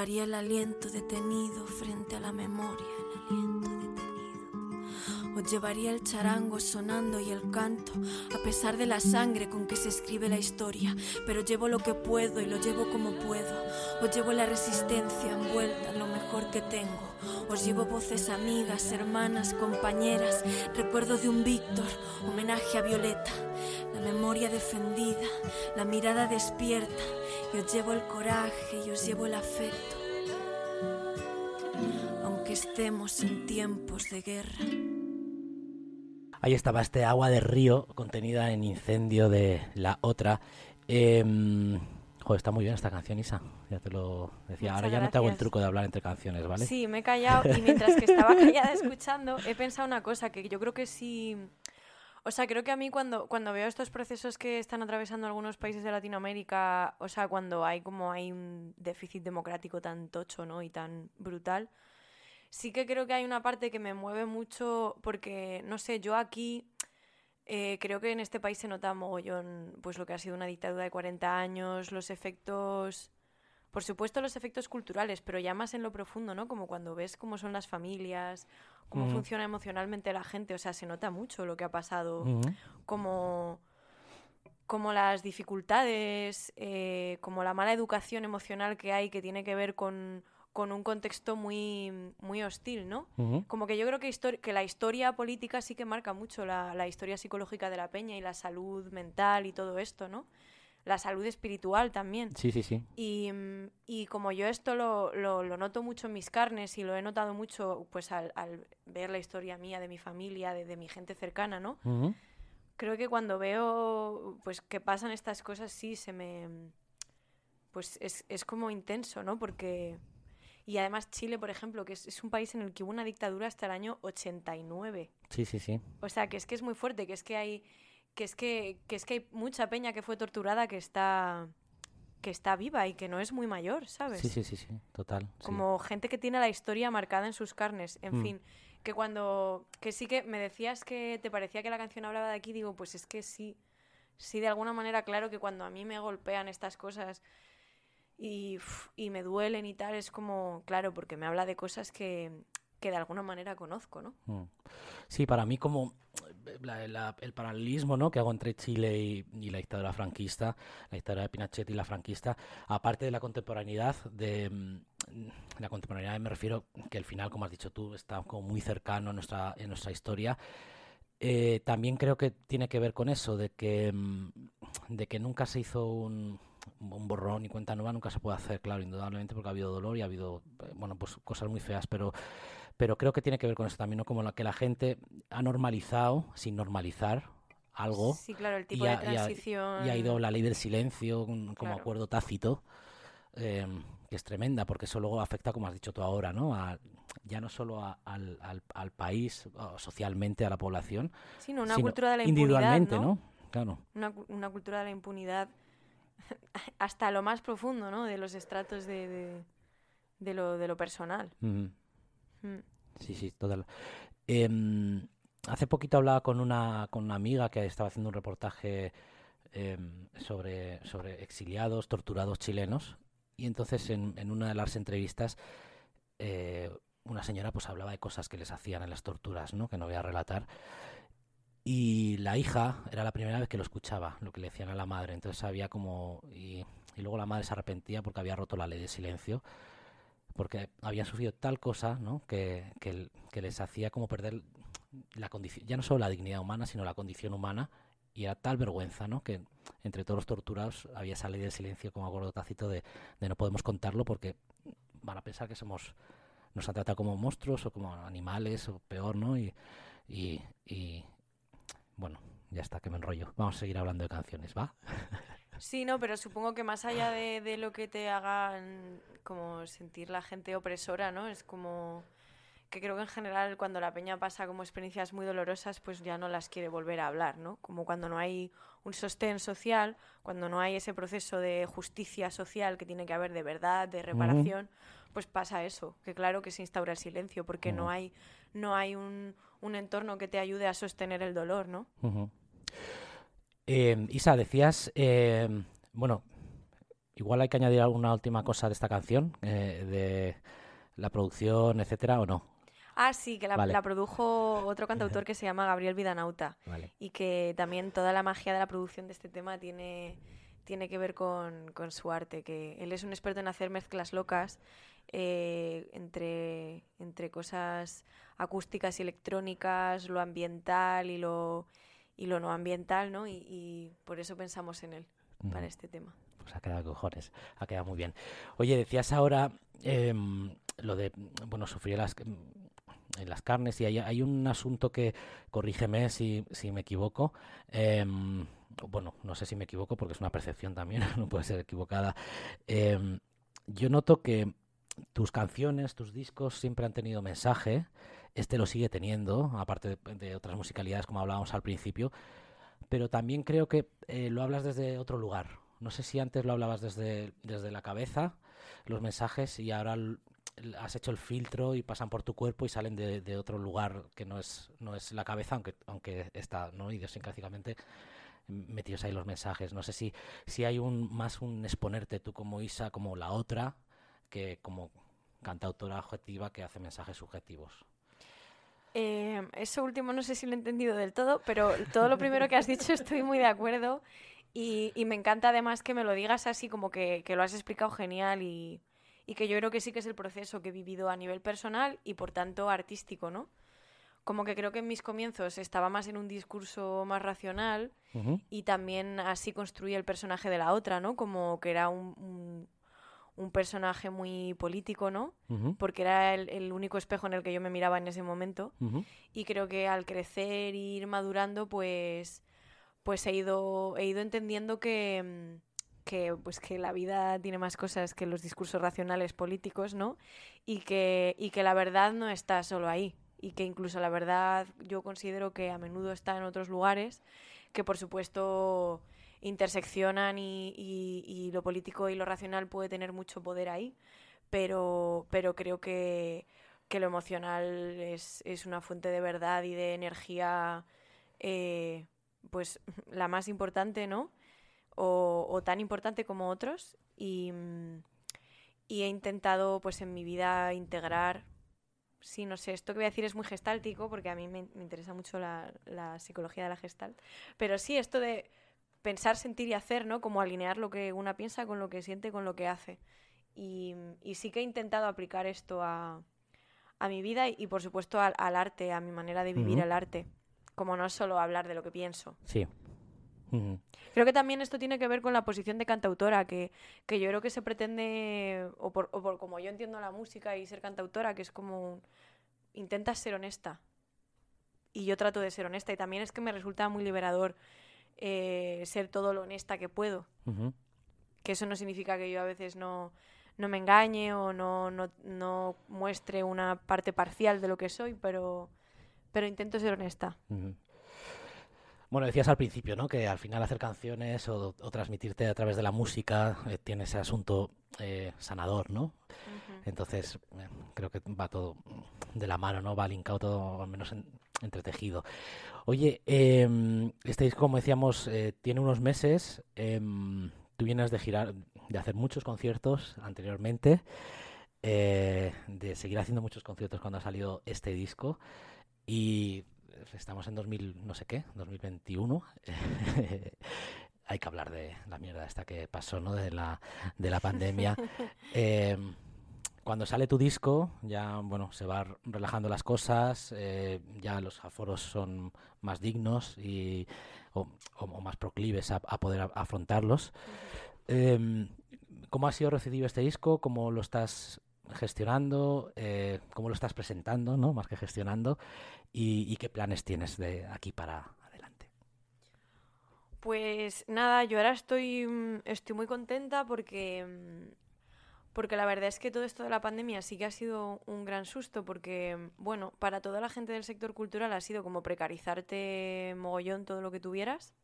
Llevaría el aliento detenido frente a la memoria. Os llevaría el charango sonando y el canto, a pesar de la sangre con que se escribe la historia. Pero llevo lo que puedo y lo llevo como puedo. Os llevo la resistencia envuelta en lo mejor que tengo. Os llevo voces amigas, hermanas, compañeras, recuerdo de un Víctor, homenaje a Violeta, la memoria defendida, la mirada despierta, y os llevo el coraje y os llevo el afecto. aunque estemos en tiempos de guerra. Ahí estaba este agua de río contenida en Incendio de la otra. Em, joder, está muy bien esta canción, Isa. Ya te lo decía. Muchas Ahora ya no te hago el truco de hablar entre canciones, ¿vale? Sí, me he callado y mientras que estaba [laughs] callada escuchando, he pensado una cosa que yo creo que sí. O sea, creo que a mí cuando, cuando veo estos procesos que están atravesando algunos países de Latinoamérica, o sea, cuando hay como hay un déficit democrático tan tocho, ¿no? Y tan brutal, sí que creo que hay una parte que me mueve mucho porque, no sé, yo aquí eh, creo que en este país se nota mogollón pues lo que ha sido una dictadura de 40 años, los efectos, por supuesto los efectos culturales, pero ya más en lo profundo, ¿no? Como cuando ves cómo son las familias, cómo Ujú. funciona emocionalmente la gente, o sea, se nota mucho lo que ha pasado, Ujú. como, como las dificultades, eh, como la mala educación emocional que hay que tiene que ver con, con un contexto muy, muy hostil, ¿no? Ujú. Como que yo creo que, que la historia política sí que marca mucho la, la historia psicológica de la peña y la salud mental y todo esto, ¿no? La salud espiritual también. Sí, sí, sí. Y, y como yo esto lo, lo- lo noto mucho en mis carnes y lo he notado mucho pues al, al ver la historia mía, de mi familia, de, de mi gente cercana, ¿no? Ujú. Creo que cuando veo pues que pasan estas cosas sí se me... Pues es, es como intenso, ¿no? Porque... Y además Chile, por ejemplo, que es, es un país en el que hubo una dictadura hasta el año 89. Sí, sí, sí. O sea, que es que es muy fuerte, que es que hay que es que, que es que hay mucha peña que fue torturada que está que está viva y que no es muy mayor, ¿sabes? Sí, sí, sí, sí. Total. sí. Como gente que tiene la historia marcada en sus carnes. En Mm. fin, que cuando que sí que me decías que te parecía que la canción hablaba de aquí, digo, pues es que sí. Sí, de alguna manera, claro que cuando a mí me golpean estas cosas y, y me duelen y tal, es como, claro, porque me habla de cosas que, que de alguna manera conozco, ¿no? Mm. Sí, para mí como eh, la- el paralelismo ¿no? que hago entre Chile y, y la dictadura franquista, la dictadura de Pinochet y la franquista, aparte de la contemporaneidad, de mm, la contemporaneidad me refiero que al final, como has dicho tú, está como muy cercano en nuestra, en nuestra historia. Eh, también creo que tiene que ver con eso, de que, mm, de que nunca se hizo un, un borrón y cuenta nueva, nunca se puede hacer, claro, indudablemente, porque ha habido dolor y ha habido, eh, bueno, pues cosas muy feas, pero pero creo que tiene que ver con eso también, ¿no? Como la que la gente ha normalizado, sin normalizar, algo. Sí, claro, el y tipo ha- de y ha- transición. Y ha ido la ley del silencio como Claro. acuerdo tácito, eh, que es tremenda, porque eso luego afecta, como has dicho tú ahora, ¿no? A- ya no solo a- al, al- al país, socialmente, a la población, Sí, no, una sino cultura de la impunidad, individualmente, ¿no? ¿no? Claro. Una, una cultura de la impunidad [laughs] hasta lo más profundo, ¿no? De los estratos de, de, de lo, de lo personal. Mm. Sí, sí, total. Em, hace poquito hablaba con una, con una amiga que estaba haciendo un reportaje em, sobre, sobre exiliados, torturados chilenos, y entonces en, en una de las entrevistas eh, una señora pues hablaba de cosas que les hacían en las torturas, ¿no? Que no voy a relatar. Y la hija era la primera vez que lo escuchaba, lo que le decían a la madre. Entonces había como... Y, y luego la madre se arrepentía porque había roto la ley de silencio porque habían sufrido tal cosa, ¿no? Que, que, que les hacía como perder la condición, ya no solo la dignidad humana, sino la condición humana, y era tal vergüenza, ¿no? Que entre todos los torturados había esa ley del silencio como acuerdo tácito de, de no podemos contarlo porque van a pensar que somos, nos han tratado como monstruos o como animales o peor, ¿no? Y, y bueno, ya está, que me enrollo. Vamos a seguir hablando de canciones, ¿va? [laughs] Sí, no, pero supongo que más allá de, de lo que te hagan como sentir la gente opresora, ¿no? Es como que creo que en general cuando la peña pasa como experiencias muy dolorosas, pues ya no las quiere volver a hablar, ¿no? Como cuando no hay un sostén social, cuando no hay ese proceso de justicia social que tiene que haber de verdad, de reparación, pues pasa eso, que claro que se instaura el silencio, porque no hay, no hay un, un entorno que te ayude a sostener el dolor, ¿no? Eh, Isa, decías, eh, bueno, igual hay que añadir alguna última cosa de esta canción, eh, de la producción, etcétera, o no. Ah, sí, que la, Vale. la produjo otro cantautor que se llama Gabriel Vidanauta. Vale. y que también toda la magia de la producción de este tema tiene, tiene que ver con, con su arte, que él es un experto en hacer mezclas locas eh, entre, entre cosas acústicas y electrónicas, lo ambiental y lo, y lo no ambiental, ¿no? Y, y por eso pensamos en él Ujú. para este tema. Pues ha quedado cojones, ha quedado muy bien. Oye, decías ahora em, lo de, bueno, sufrir las, en las carnes y hay, hay un asunto que, corrígeme si, si me equivoco, em, bueno, no sé si me equivoco porque es una percepción también, [laughs] no puede ser equivocada. Em, yo noto que tus canciones, tus discos siempre han tenido mensaje, este lo sigue teniendo, aparte de, otras musicalidades como hablábamos al principio, pero también creo que eh, lo hablas desde otro lugar. No sé si antes lo hablabas desde, desde la cabeza, los mensajes, y ahora has hecho el filtro y pasan por tu cuerpo y salen de, otro lugar que no es, no es la cabeza, aunque, aunque está ¿no? idiosincráticamente metidos ahí los mensajes. No sé si, si hay un más un exponerte tú como Isa, como la otra, que como cantautora objetiva que hace mensajes subjetivos. Eh, eso último no sé si lo he entendido del todo, pero todo lo primero que has dicho [laughs] estoy muy de acuerdo y, y me encanta además que me lo digas así como que, que lo has explicado genial y, y que yo creo que sí que es el proceso que he vivido a nivel personal y por tanto artístico, ¿no? Como que creo que en mis comienzos estaba más en un discurso más racional y también así construí el personaje de la otra, ¿no? Como que era un, un, un personaje muy político, ¿no? Porque era el, el único espejo en el que yo me miraba en ese momento y creo que al crecer e ir madurando pues pues he ido he ido entendiendo que mm, que pues que la vida tiene más cosas que los discursos racionales políticos no y que y que la verdad no está solo ahí y que incluso la verdad yo considero que a menudo está en otros lugares que por supuesto interseccionan y, y- lo político y lo racional puede tener mucho poder ahí pero pero creo que que lo emocional es, es una fuente de verdad y de energía, eh, pues la más importante, ¿no? O, o tan importante como otros. Y, mm, y he intentado, pues en mi vida, integrar. Sí, no sé, esto que voy a decir es muy gestáltico porque a mí me, me interesa mucho la, la psicología de la gestalt. Pero sí, esto de pensar, sentir y hacer, ¿no? Como alinear lo que una piensa con lo que siente, con lo que hace. Y, y sí que he intentado aplicar esto a, a mi vida y, y, por supuesto al, al arte, a mi manera de vivir el arte. Como no solo hablar de lo que pienso. Sí. Creo que también esto tiene que ver con la posición de cantautora, que, que yo creo que se pretende, o por, o por como yo entiendo la música y ser cantautora, que es como intentas ser honesta. Y yo trato de ser honesta. Y también es que me resulta muy liberador eh, ser todo lo honesta que puedo. Ujú. Que eso no significa que yo a veces no, no me engañe o no, no, no muestre una parte parcial de lo que soy, pero, pero intento ser honesta. Ujú. Bueno, decías al principio, ¿no? Que al final hacer canciones o, o transmitirte a través de la música eh, tiene ese asunto eh, sanador, ¿no? Entonces, eh, creo que va todo de la mano, ¿no? Va linkado todo, al menos en- entretejido. Oye, em, este disco, como decíamos, tiene unos meses. em, tú vienes de girar, de hacer muchos conciertos anteriormente, de seguir haciendo muchos conciertos cuando ha salido este disco. Y estamos en 2000, no sé qué, 2021. [laughs] Hay que hablar de la mierda esta que pasó, ¿no? De la, de la pandemia. [laughs] Em, cuando sale tu disco, ya, bueno, se va r- relajando las cosas, eh, ya los aforos son más dignos y, o, o- o más proclives a, a poder a- afrontarlos. Em, ¿Cómo ha sido recibido este disco? ¿Cómo lo estás gestionando? Eh, ¿Cómo lo estás presentando, no? Más que gestionando. ¿Y, y qué planes tienes de aquí para adelante? Pues nada, yo ahora estoy, mm, estoy muy contenta porque, mm, porque la verdad es que todo esto de la pandemia sí que ha sido un gran susto porque, mm, bueno, para toda la gente del sector cultural ha sido como precarizarte mogollón todo lo que tuvieras.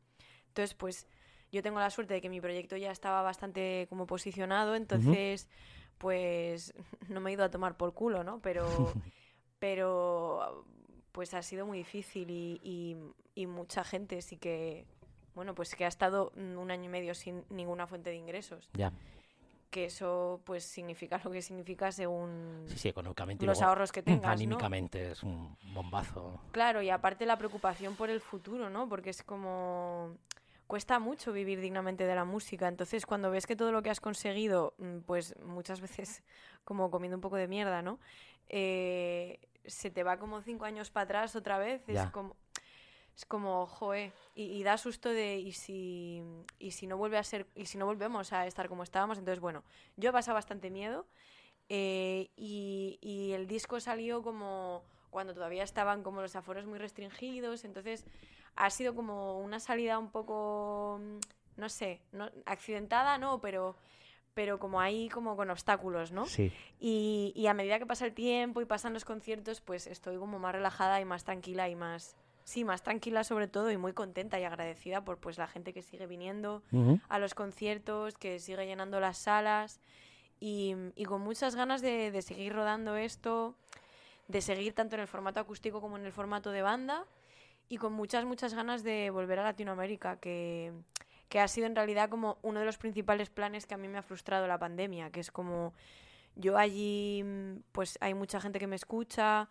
Entonces, pues yo tengo la suerte de que mi proyecto ya estaba bastante como posicionado, entonces, pues [laughs] no me he ido a tomar por culo, ¿no? Pero, [laughs] pero pues ha sido muy difícil y, y, y mucha gente sí que, bueno, pues que ha estado un año y medio sin ninguna fuente de ingresos. Ya. Que eso pues significa lo que significa según Sí, sí, económicamente. los luego ahorros que tengas, ¿no? Anímicamente es un bombazo. Claro, y aparte la preocupación por el futuro, ¿no? Porque es como... Cuesta mucho vivir dignamente de la música, entonces cuando ves que todo lo que has conseguido, mm, pues muchas veces como comiendo un poco de mierda, ¿no? Eh, se te va como cinco años para atrás otra vez, es como... Es como, joe, y, y da susto de, y si, y si no vuelve a ser, y si no volvemos a estar como estábamos, entonces bueno, yo he pasado bastante miedo Eh, y, y el disco salió como cuando todavía estaban como los aforos muy restringidos, entonces ha sido como una salida un poco, no sé, no, accidentada, no, pero, pero como ahí como con obstáculos, ¿no? Sí. Y, y a medida que pasa el tiempo y pasan los conciertos, pues estoy como más relajada y más tranquila y más... Sí, más tranquila sobre todo y muy contenta y agradecida por pues la gente que sigue viniendo a los conciertos, que sigue llenando las salas y, y con muchas ganas de, de seguir rodando esto, de seguir tanto en el formato acústico como en el formato de banda y con muchas, muchas ganas de volver a Latinoamérica, que, que ha sido en realidad como uno de los principales planes que a mí me ha frustrado la pandemia, que es como yo allí, mm, pues hay mucha gente que me escucha,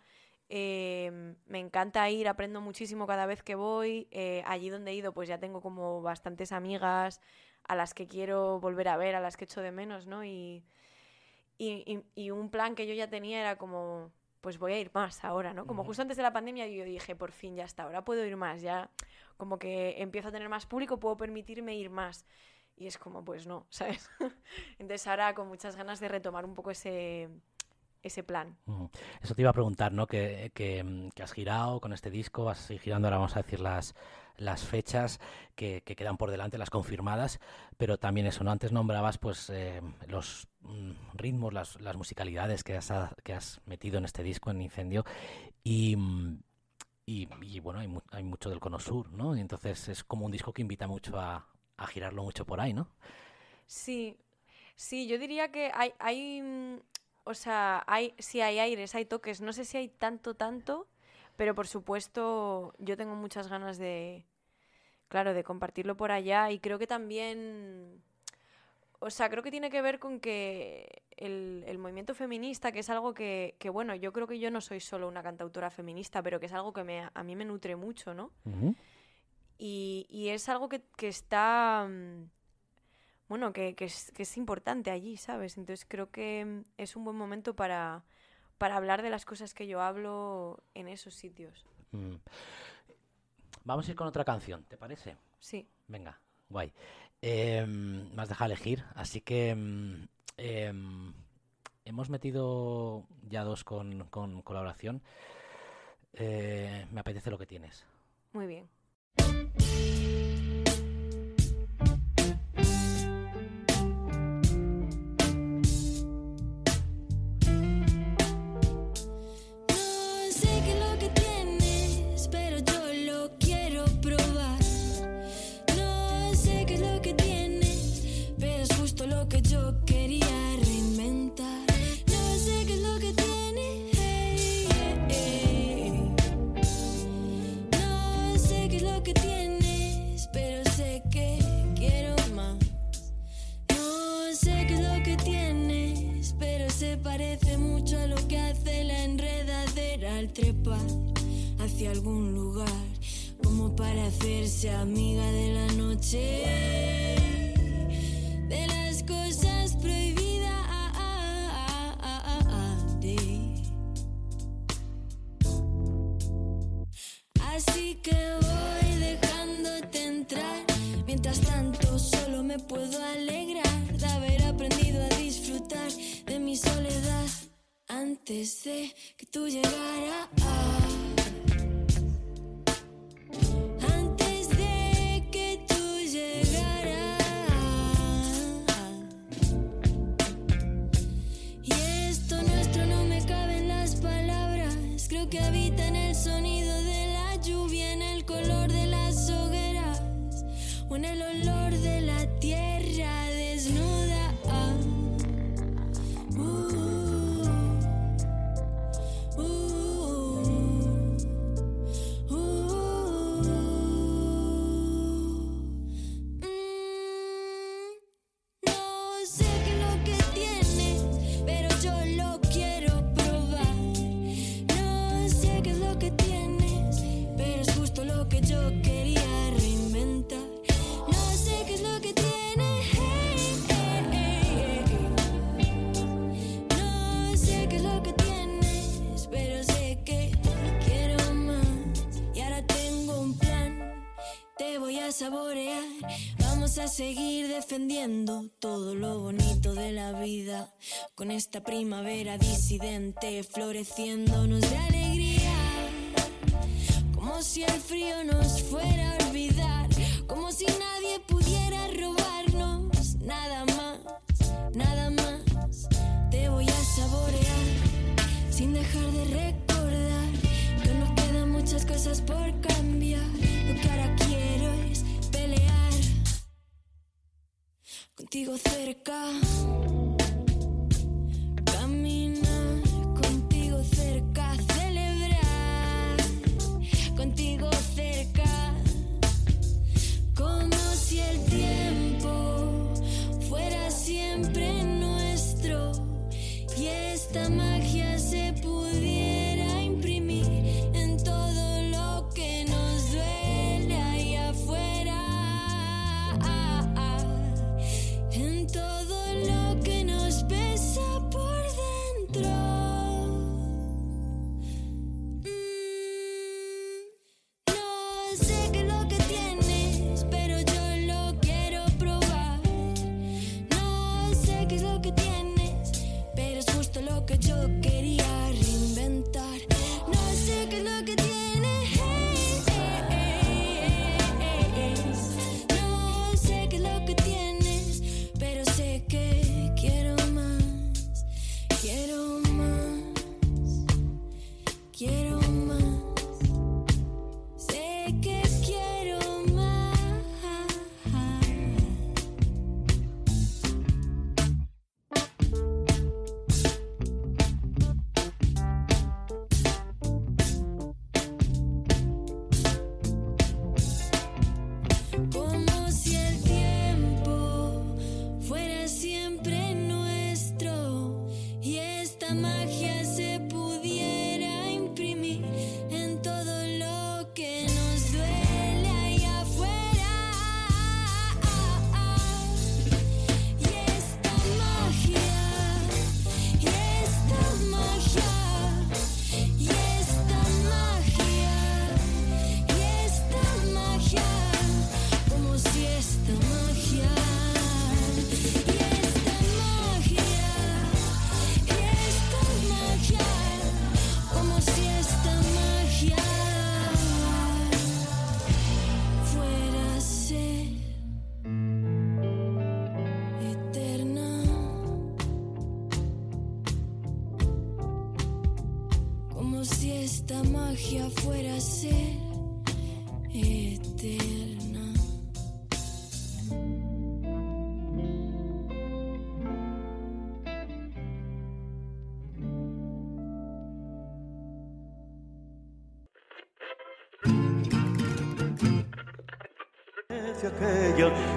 eh, me encanta ir, aprendo muchísimo cada vez que voy. eh, allí donde he ido, pues ya tengo como bastantes amigas a las que quiero volver a ver, a las que echo de menos, ¿no? Y, y, un plan que yo ya tenía era como, pues voy a ir más ahora, ¿no? Como justo antes de la pandemia yo dije, por fin, ya está, ahora puedo ir más, ya como que empiezo a tener más público, puedo permitirme ir más. Y es como, pues no, [laughs] ¿sabes? Entonces ahora con muchas ganas de retomar un poco ese, ese plan. Eso te iba a preguntar, ¿no? Que, que, que has girado con este disco, vas a seguir girando, ahora vamos a decir las, las fechas que, que quedan por delante, las confirmadas, pero también eso, ¿no? Antes nombrabas pues eh, los mm, ritmos, las, las musicalidades que has, que has metido en este disco, en Incendio, y, y, y, bueno, hay, mu- hay mucho del cono sur, ¿no? Y entonces es como un disco que invita mucho a, a girarlo mucho por ahí, ¿no? Sí, sí, yo diría que hay, hay, mm, o sea, hay, sí hay aires, hay toques, no sé si hay tanto, tanto, pero por supuesto yo tengo muchas ganas de, claro, de compartirlo por allá. Y creo que también, o sea, creo que tiene que ver con que el, el movimiento feminista, que es algo que, que, bueno, yo creo que yo no soy solo una cantautora feminista, pero que es algo que me, a mí me nutre mucho, ¿no? Y, y es algo que, que está, mm, bueno, que, que es, que es importante allí, ¿sabes? Entonces creo que mm, es un buen momento para, para hablar de las cosas que yo hablo en esos sitios. Mm. Vamos a ir con otra canción, ¿te parece? Sí. Venga, guay. Em, me has dejado elegir, así que em, em, hemos metido ya dos con, con colaboración. Eh, me apetece lo que tienes. Muy bien. Vamos a seguir defendiendo todo lo bonito de la vida. Con esta primavera disidente floreciéndonos de alegría. Como si el frío nos fuera a olvidar. Como si nadie pudiera robarnos. Nada más, nada más. Te voy a saborear sin dejar de recordar que nos quedan muchas cosas por cambiar. Lo que ahora quiero es contigo cerca.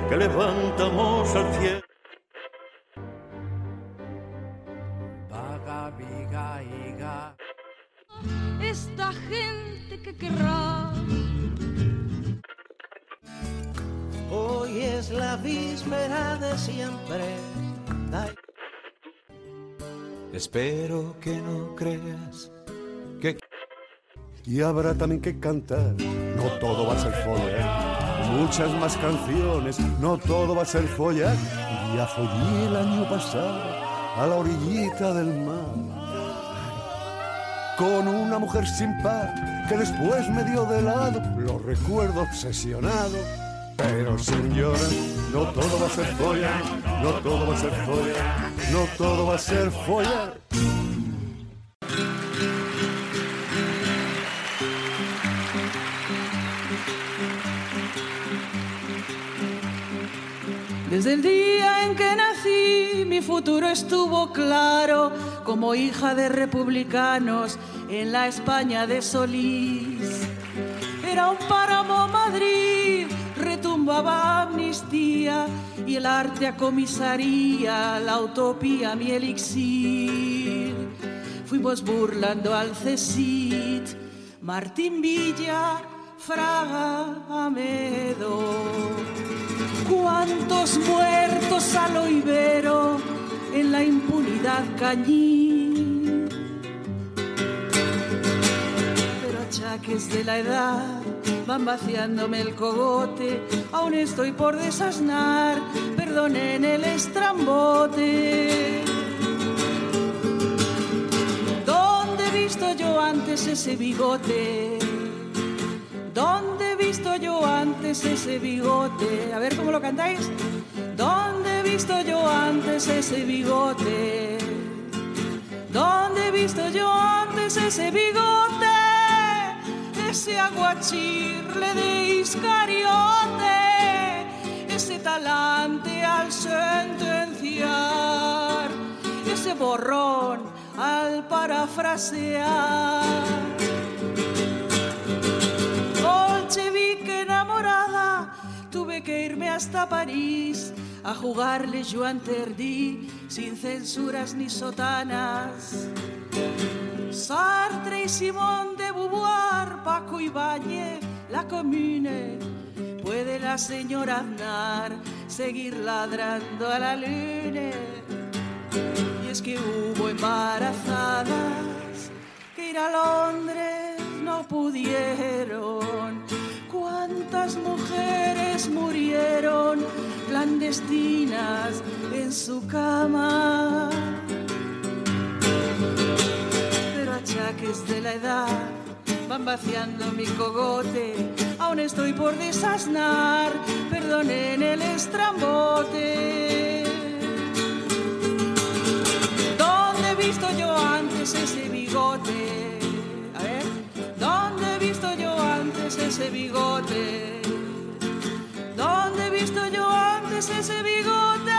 Que levantamos al cielo. esta gente que querrá. Hoy es la víspera de siempre. Ay. Espero que no creas que Y habrá también que cantar. No todo va a ser follar. Muchas más canciones. No todo va a ser follar. Ya follé el año pasado a la orillita del mar. Con una mujer sin par que después me dio de lado. Lo recuerdo obsesionado. Pero señora, no todo va a ser follar. No todo va a ser follar. No todo va a ser follar. Desde el día en que nací, mi futuro estuvo claro como hija de republicanos en la España de Solís. Era un páramo Madrid, retumbaba amnistía y el arte a comisaría, la utopía mi elixir. Fuimos burlando al CESIT, Martín Villa, Fraga, Amedo. ¿Cuántos muertos a lo ibero en la impunidad cañí? Pero achaques de la edad van vaciándome el cogote, aún estoy por desasnar, perdonen el estrambote. ¿Dónde he visto yo antes ese bigote? ¿Dónde he visto yo antes ese bigote? A ver cómo lo cantáis. ¿Dónde he visto yo antes ese bigote? ¿Dónde he visto yo antes ese bigote? Ese aguachirle de Iscariote, ese talante al sentenciar, ese borrón al parafrasear. Tuve que irme hasta París a jugarle Joan Terdí sin censuras ni sotanas. Sartre y Simón de Beauvoir, Paco Ibáñez, la Comune. Puede la señora Aznar seguir ladrando a la luna. Y es que hubo embarazadas que ir a Londres no pudieron. ¿Cuántas mujeres murieron clandestinas en su cama? Pero achaques de la edad van vaciando mi cogote. Aún estoy por desasnar, perdonen el estrambote. ¿Dónde he visto yo antes ese bigote? Ese bigote? ¿Dónde he visto yo antes ese bigote?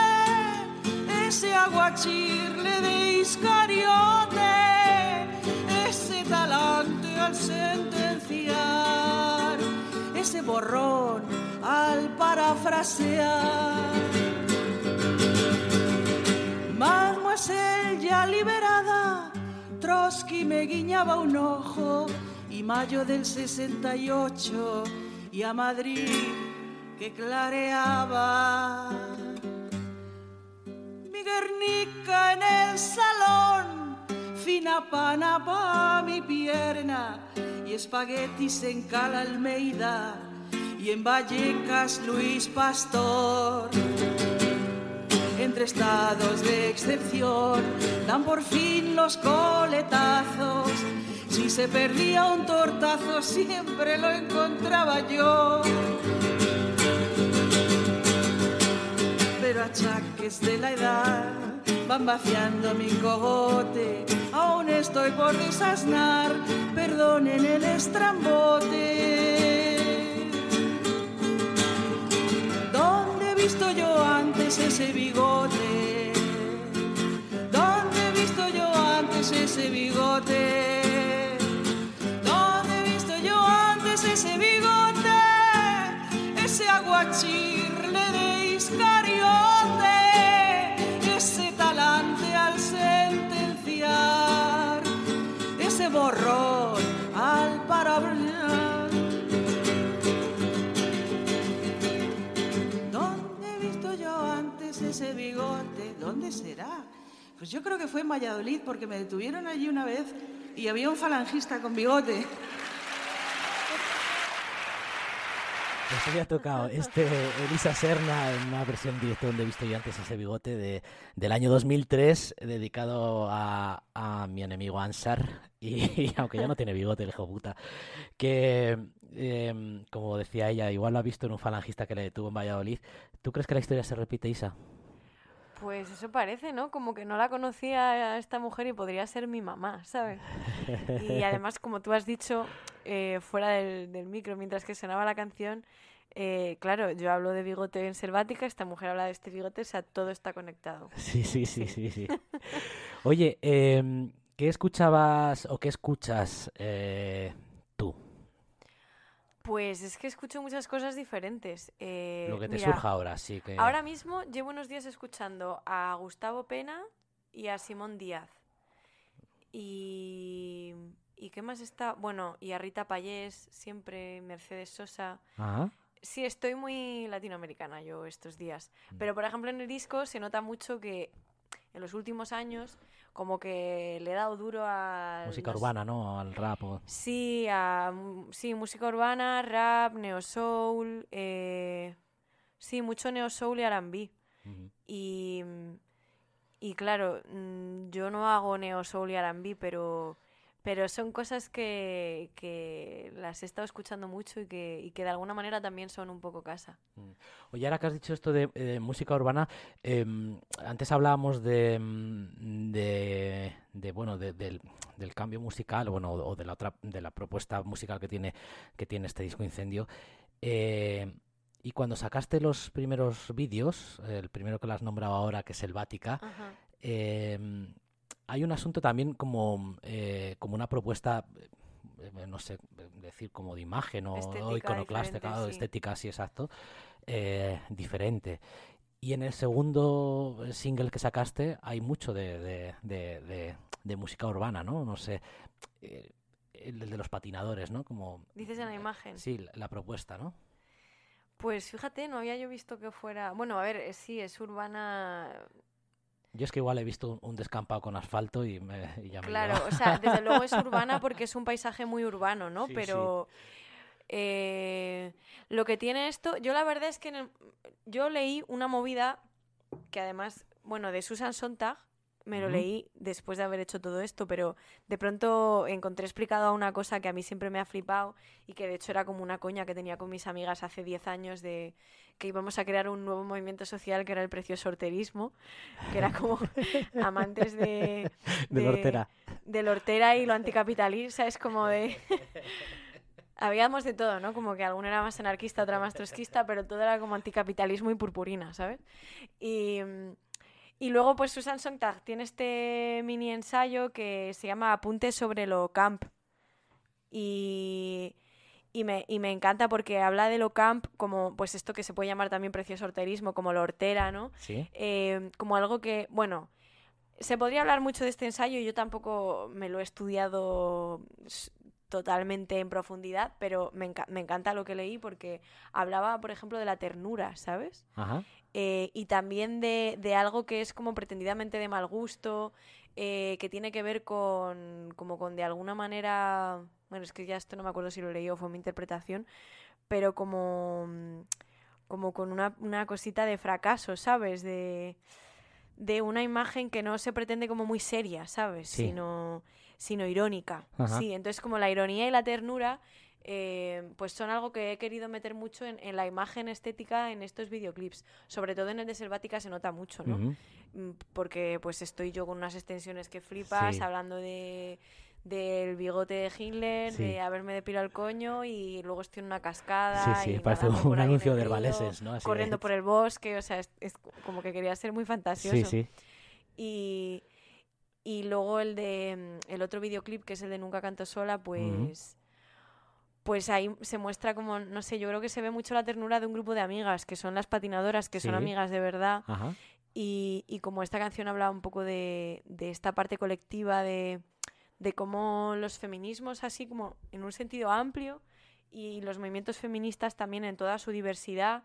Ese aguachirle de Iscariote, ese talante al sentenciar, ese borrón al parafrasear. Mademoiselle ya liberada, Trotsky me guiñaba un ojo y mayo del 68 y a Madrid que clareaba. Mi Guernica en el salón, fina pana pa' mi pierna y espaguetis en Cala Almeida y en Vallecas Luis Pastor entre estados de excepción dan por fin los coletazos. Si se perdía un tortazo siempre lo encontraba yo. Pero achaques de la edad van vaciando mi cogote. Aún estoy por desasnar, perdonen el estrambote. He visto yo antes ese bigote? ¿Dónde he visto yo antes ese bigote? ¿Dónde he visto yo antes ese bigote? Ese aguachirle de Iscariote, ese talante al sentenciar, ese borrón al parabrisas. Ese bigote? ¿Dónde será? Pues yo creo que fue en Valladolid porque me detuvieron allí una vez y había un falangista con bigote. Pues había tocado este Elisa Serna en una versión directa donde he visto yo antes ese bigote de, del año 2003 dedicado a, a mi enemigo Ansar y, aunque ya no tiene bigote el hijo puta que em, como decía ella igual lo ha visto en un falangista que le detuvo en Valladolid ¿tú crees que la historia se repite Isa? Pues eso parece, ¿no? Como que no la conocía a esta mujer y podría ser mi mamá, ¿sabes? Y [laughs] además, como tú has dicho, eh, fuera del, del micro, mientras que sonaba la canción, eh, claro, yo hablo de bigote en selvática, esta mujer habla de este bigote, o sea, todo está conectado. Sí, sí, sí, sí, sí. [laughs] Oye, em, ¿qué escuchabas o qué escuchas eh? Pues es que escucho muchas cosas diferentes. Eh, Lo que te mira, surja ahora, sí que... Ahora mismo llevo unos días escuchando a Gustavo Pena y a Simón Díaz. Y, ¿y qué más está? Bueno, y a Rita Payés, siempre Mercedes Sosa. Ajá. Sí, estoy muy latinoamericana yo estos días. Mm. Pero, por ejemplo, en el disco se nota mucho que en los últimos años como que le he dado duro a... Música urbana, ¿no? Al rap. o- Sí, a, sí, música urbana, rap, neo soul, eh, sí, mucho neo soul y R&B. Y, y claro, mm, yo no hago neo soul y R&B, pero, pero son cosas que, que las he estado escuchando mucho y que, y que de alguna manera también son un poco casa. Oye, ahora que has dicho esto de, eh, música urbana, em, antes hablábamos de, mm, de, de, bueno, de- del, del cambio musical, bueno, o de la otra, de la propuesta musical que tiene, que tiene este disco Incendio. Eh, y cuando sacaste los primeros vídeos, el primero que lo has nombrado ahora, que es el Vática, Ajá. em, hay un asunto también como, eh, como una propuesta, eh, no sé, decir como de imagen o, Estética iconoclástica, sí. estética, sí, exacto, eh, diferente. Y en el segundo single que sacaste hay mucho de, de, de- de- de música urbana, ¿no? No sé, eh, el de los patinadores, ¿no? Como, Dices en la imagen. sí, la, la propuesta, ¿no? Pues fíjate, no había yo visto que fuera... Bueno, a ver, eh, sí, es urbana... Yo es que igual he visto un, descampado con asfalto y, me, y ya Claro, o sea, desde [laughs] luego es urbana porque es un paisaje muy urbano, ¿no? Sí, Pero eh, lo que tiene esto, yo la verdad es que en el- yo leí una movida que además, bueno, de Susan Sontag, me lo leí después de haber hecho todo esto, pero de pronto encontré explicado una cosa que a mí siempre me ha flipado y que de hecho era como una coña que tenía con mis amigas hace 10 años de que íbamos a crear un nuevo movimiento social que era el precioso horterismo, que era como [laughs] amantes de... Del hortera. Del hortera y lo anticapitalista, es como de... [laughs] Habíamos de todo, ¿no? Como que alguna era más anarquista, otra más trotskista, pero todo era como anticapitalismo y purpurina, ¿sabes? Y, mm, y luego, pues Susan Sontag tiene este mini ensayo que se llama Apuntes sobre lo camp. Y, y, me, y me encanta porque habla de lo camp como, pues esto que se puede llamar también precioso horterismo, como lo hortera, ¿no? Sí. Eh, como algo que, bueno, se podría hablar mucho de este ensayo y yo tampoco me lo he estudiado totalmente en profundidad, pero me, enca- me encanta lo que leí porque hablaba, por ejemplo, de la ternura, ¿sabes? Ajá. Eh, y también de, de algo que es como pretendidamente de mal gusto, eh, que tiene que ver con, como con de alguna manera, bueno, es que ya esto no me acuerdo si lo leí o fue mi interpretación, pero como, como con una, una cosita de fracaso, ¿sabes? De, de una imagen que no se pretende como muy seria, ¿sabes? Sí. Sino, sino irónica. Ajá. Sí, entonces como la ironía y la ternura, eh, pues son algo que he querido meter mucho en, en la imagen estética en estos videoclips. Sobre todo en el de Selvática se nota mucho, ¿no? Mm, Porque pues estoy yo con unas extensiones que flipas, Sí. hablando de del bigote de Hitler, Sí. de haberme depilado el coño y luego estoy en una cascada. Sí, sí, y parece un anuncio de Herbaleses, ¿no? Así corriendo por el bosque, o sea, es, es como que quería ser muy fantasioso. Sí, sí. Y, y luego el de mm, el otro videoclip, que es el de Nunca canto sola, pues pues ahí se muestra como, no sé, yo creo que se ve mucho la ternura de un grupo de amigas, que son las patinadoras, que son amigas de verdad. Ajá. Y, y como esta canción habla un poco de, de esta parte colectiva, de, de cómo los feminismos, así como en un sentido amplio, y los movimientos feministas también en toda su diversidad,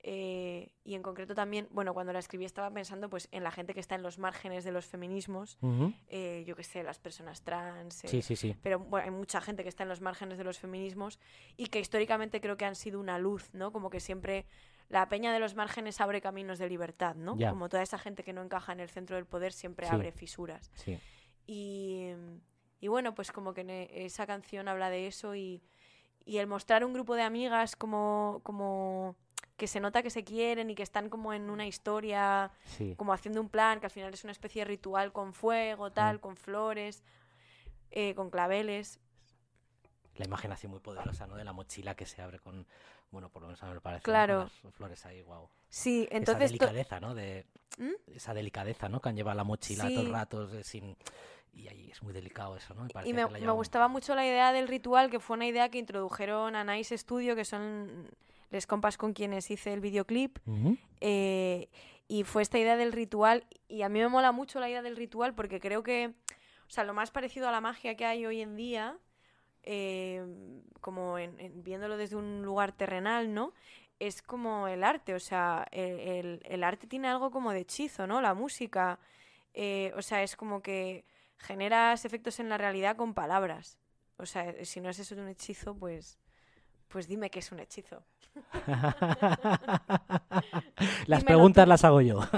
eh, y en concreto también, bueno, cuando la escribí estaba pensando pues en la gente que está en los márgenes de los feminismos, eh, yo qué sé, las personas trans, eh, Sí, sí, sí. pero bueno, hay mucha gente que está en los márgenes de los feminismos y que históricamente creo que han sido una luz, ¿no? Como que siempre la peña de los márgenes abre caminos de libertad, ¿no? Como toda esa gente que no encaja en el centro del poder siempre abre fisuras. Sí. Y, y bueno, pues como que ne- esa canción habla de eso y, y el mostrar un grupo de amigas como, como que se nota que se quieren y que están como en una historia, Sí. como haciendo un plan, que al final es una especie de ritual con fuego, tal, con flores, eh, con claveles. La imagen así muy poderosa, ¿no? De la mochila que se abre con, bueno, por lo menos a mí me parece. Claro. las flores ahí, wow. Sí, entonces Esa delicadeza, ¿no? De, ¿Mm? Esa delicadeza, ¿no? Que han llevado la mochila todo Sí. el rato eh, sin... Y ahí es muy delicado eso, ¿no? Y me, la me gustaba mucho la idea del ritual, que fue una idea que introdujeron a Nice Studio, que son les compas con quienes hice el videoclip. Eh, y fue esta idea del ritual. Y a mí me mola mucho la idea del ritual porque creo que, o sea, lo más parecido a la magia que hay hoy en día, eh, como en- en- viéndolo desde un lugar terrenal, ¿no? Es como el arte, o sea, el, el- el arte tiene algo como de hechizo, ¿no? La música. eh, o sea, es como que generas efectos en la realidad con palabras. O sea, si no es eso un hechizo, pues, pues dime que es un hechizo. [laughs] Las Dímelo preguntas tú. las hago yo. [laughs]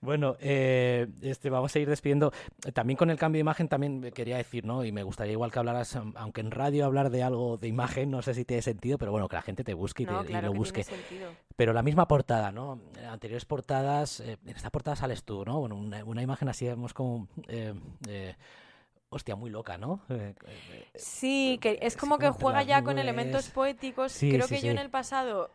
Bueno, eh, este, vamos a ir despidiendo. También con el cambio de imagen, también quería decir, ¿no? Y me gustaría igual que hablaras, aunque en radio hablar de algo de imagen, no sé si tiene sentido, pero bueno, que la gente te busque y, No, te- y claro lo que busque. tiene. Pero la misma portada, ¿no? En anteriores portadas, eh, en esta portada sales tú, ¿no? Bueno, una, una imagen así, vemos como... eh, eh, hostia, muy loca, ¿no? Eh, eh, Sí, que es como que juega ya con elementos poéticos. Sí, Creo sí, que yo en el pasado,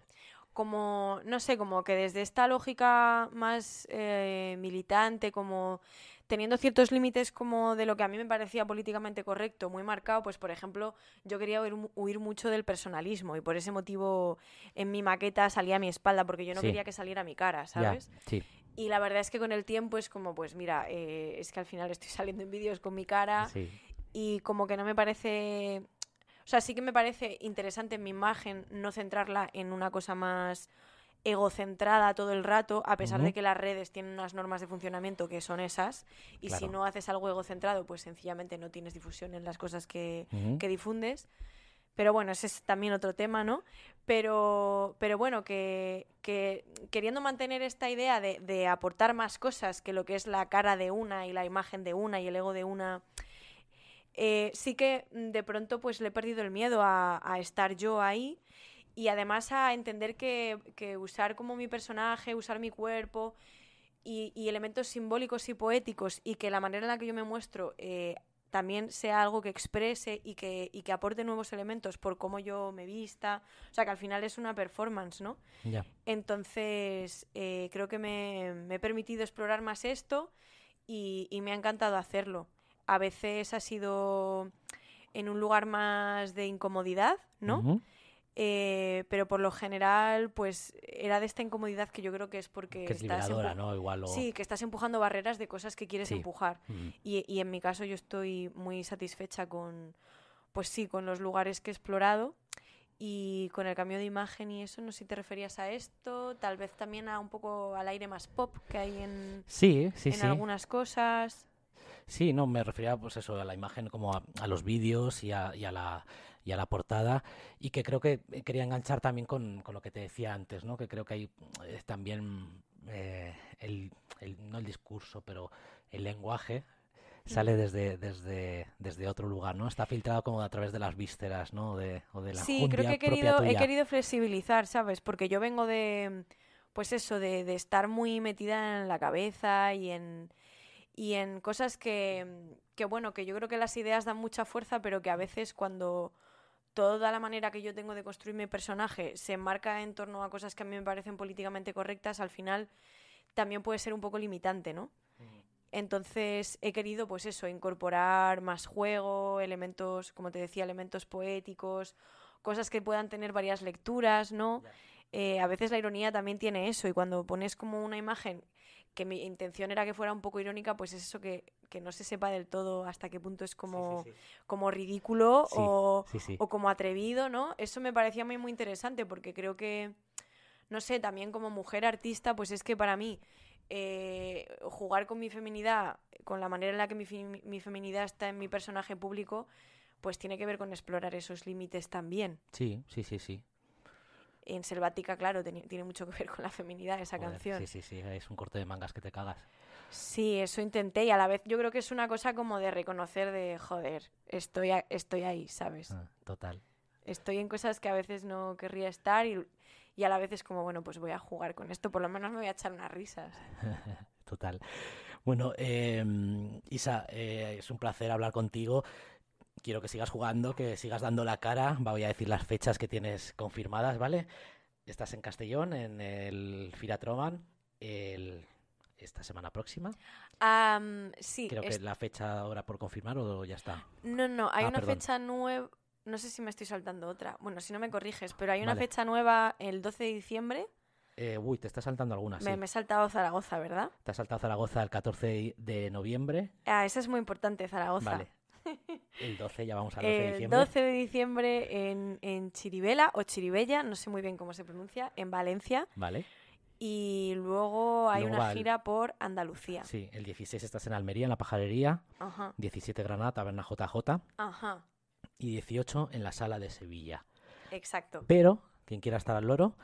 como, no sé, como que desde esta lógica más eh, militante, como teniendo ciertos límites como de lo que a mí me parecía políticamente correcto, muy marcado, pues por ejemplo, yo quería huir, mu- huir mucho del personalismo y por ese motivo en mi maqueta salía a mi espalda, porque yo no Sí. quería que saliera a mi cara, ¿sabes? sí. Y la verdad es que con el tiempo es como, pues mira, eh, es que al final estoy [laughs] saliendo en vídeos con mi cara Sí. y como que no me parece... O sea, sí que me parece interesante en mi imagen no centrarla en una cosa más egocentrada todo el rato, a pesar de que las redes tienen unas normas de funcionamiento que son esas, y si no haces algo egocentrado, pues sencillamente no tienes difusión en las cosas que, que difundes. Pero bueno, ese es también otro tema, ¿no? Pero, pero bueno, que, que queriendo mantener esta idea de, aportar más cosas que lo que es la cara de una y la imagen de una y el ego de una, eh, sí que de pronto pues le he perdido el miedo a, estar yo ahí y además a entender que, usar como mi personaje, usar mi cuerpo y, y elementos simbólicos y poéticos y que la manera en la que yo me muestro eh, también sea algo que exprese y que, y que aporte nuevos elementos por cómo yo me vista. O sea, que al final es una performance, ¿no? Entonces, eh, creo que me, me he permitido explorar más esto y, y me ha encantado hacerlo. A veces ha sido en un lugar más de incomodidad, ¿no? Eh, pero por lo general, pues era de esta incomodidad que yo creo que es porque Que es estás ¿no? Igual o- Sí, que estás empujando barreras de cosas que quieres Sí. empujar. Mm. Y, y en mi caso yo estoy muy satisfecha con, pues sí, con los lugares que he explorado y con el cambio de imagen y eso. No sé si te referías a esto, tal vez también a un poco al aire más pop que hay en, Sí, sí, en sí. algunas cosas. Sí, no, me refería pues eso, a la imagen como a, a los vídeos y a, y a la y a la portada y que creo que eh, quería enganchar también con, con lo que te decía antes, ¿no? Que creo que hay eh, también eh, el, el- no el discurso, pero el lenguaje sale Mm. desde, desde, desde otro lugar, ¿no? Está filtrado como a través de las vísceras, ¿no? De, o de la Sí, creo que he querido, he querido flexibilizar, ¿sabes? Porque yo vengo de, pues eso, de, de estar muy metida en la cabeza y en, y en cosas que, que, bueno, que yo creo que las ideas dan mucha fuerza, pero que a veces cuando toda la manera que yo tengo de construir mi personaje se enmarca en torno a cosas que a mí me parecen políticamente correctas, al final también puede ser un poco limitante, ¿no? Entonces he querido, pues eso, incorporar más juego, elementos, como te decía, elementos poéticos, cosas que puedan tener varias lecturas, ¿no? Eh, a veces la ironía también tiene eso, y cuando pones como una imagen que mi intención era que fuera un poco irónica, pues es eso que, que no se sepa del todo hasta qué punto es como, como ridículo Sí, o, o como atrevido, ¿no? Eso me parecía muy, muy interesante porque creo que, no sé, también como mujer artista, pues es que para mí eh, jugar con mi feminidad, con la manera en la que mi, mi feminidad está en mi personaje público, pues tiene que ver con explorar esos límites también. Sí, sí, sí, sí. En Selvática, claro, tiene mucho que ver con la feminidad esa Joder, canción. Sí, sí, sí, es un corte de mangas que te cagas. Sí, eso intenté y a la vez yo creo que es una cosa como de reconocer de, joder, estoy, a- estoy ahí, ¿sabes? Ah, total. Estoy en cosas que a veces no querría estar y, y a la vez es como, bueno, pues voy a jugar con esto, por lo menos me voy a echar unas risas. [laughs] Total. Bueno, eh, Isa, eh, es un placer hablar contigo. Quiero que sigas jugando, que sigas dando la cara. Voy a decir las fechas que tienes confirmadas, ¿vale? Estás en Castellón, en el Firatroman, el, esta semana próxima. Sí, Creo que es- la fecha ahora por confirmar o ya está. no, no, hay Ah, una perdón. fecha nueva, no sé si me estoy saltando otra, bueno, si no me corriges, pero hay una Vale. fecha nueva el 12 de diciembre, Eh, uy, te está saltando alguna, sí. me, he saltado Zaragoza, ¿verdad? Te has saltado Zaragoza el 14 de noviembre. Ah, esa es muy importante, Zaragoza. Vale. El 12, ya vamos al 12 de El diciembre. 12 de diciembre en, en Chirivela o Chiribella, no sé muy bien cómo se pronuncia, en Valencia. Vale. Y luego hay Luego una el- gira por Andalucía. Sí, el 16 estás en Almería, en la pajarería. Ajá. 17 Granada, Taberna JJ. Ajá, Y 18 en la sala de Sevilla. exacto. Pero, quien quiera estar al loro,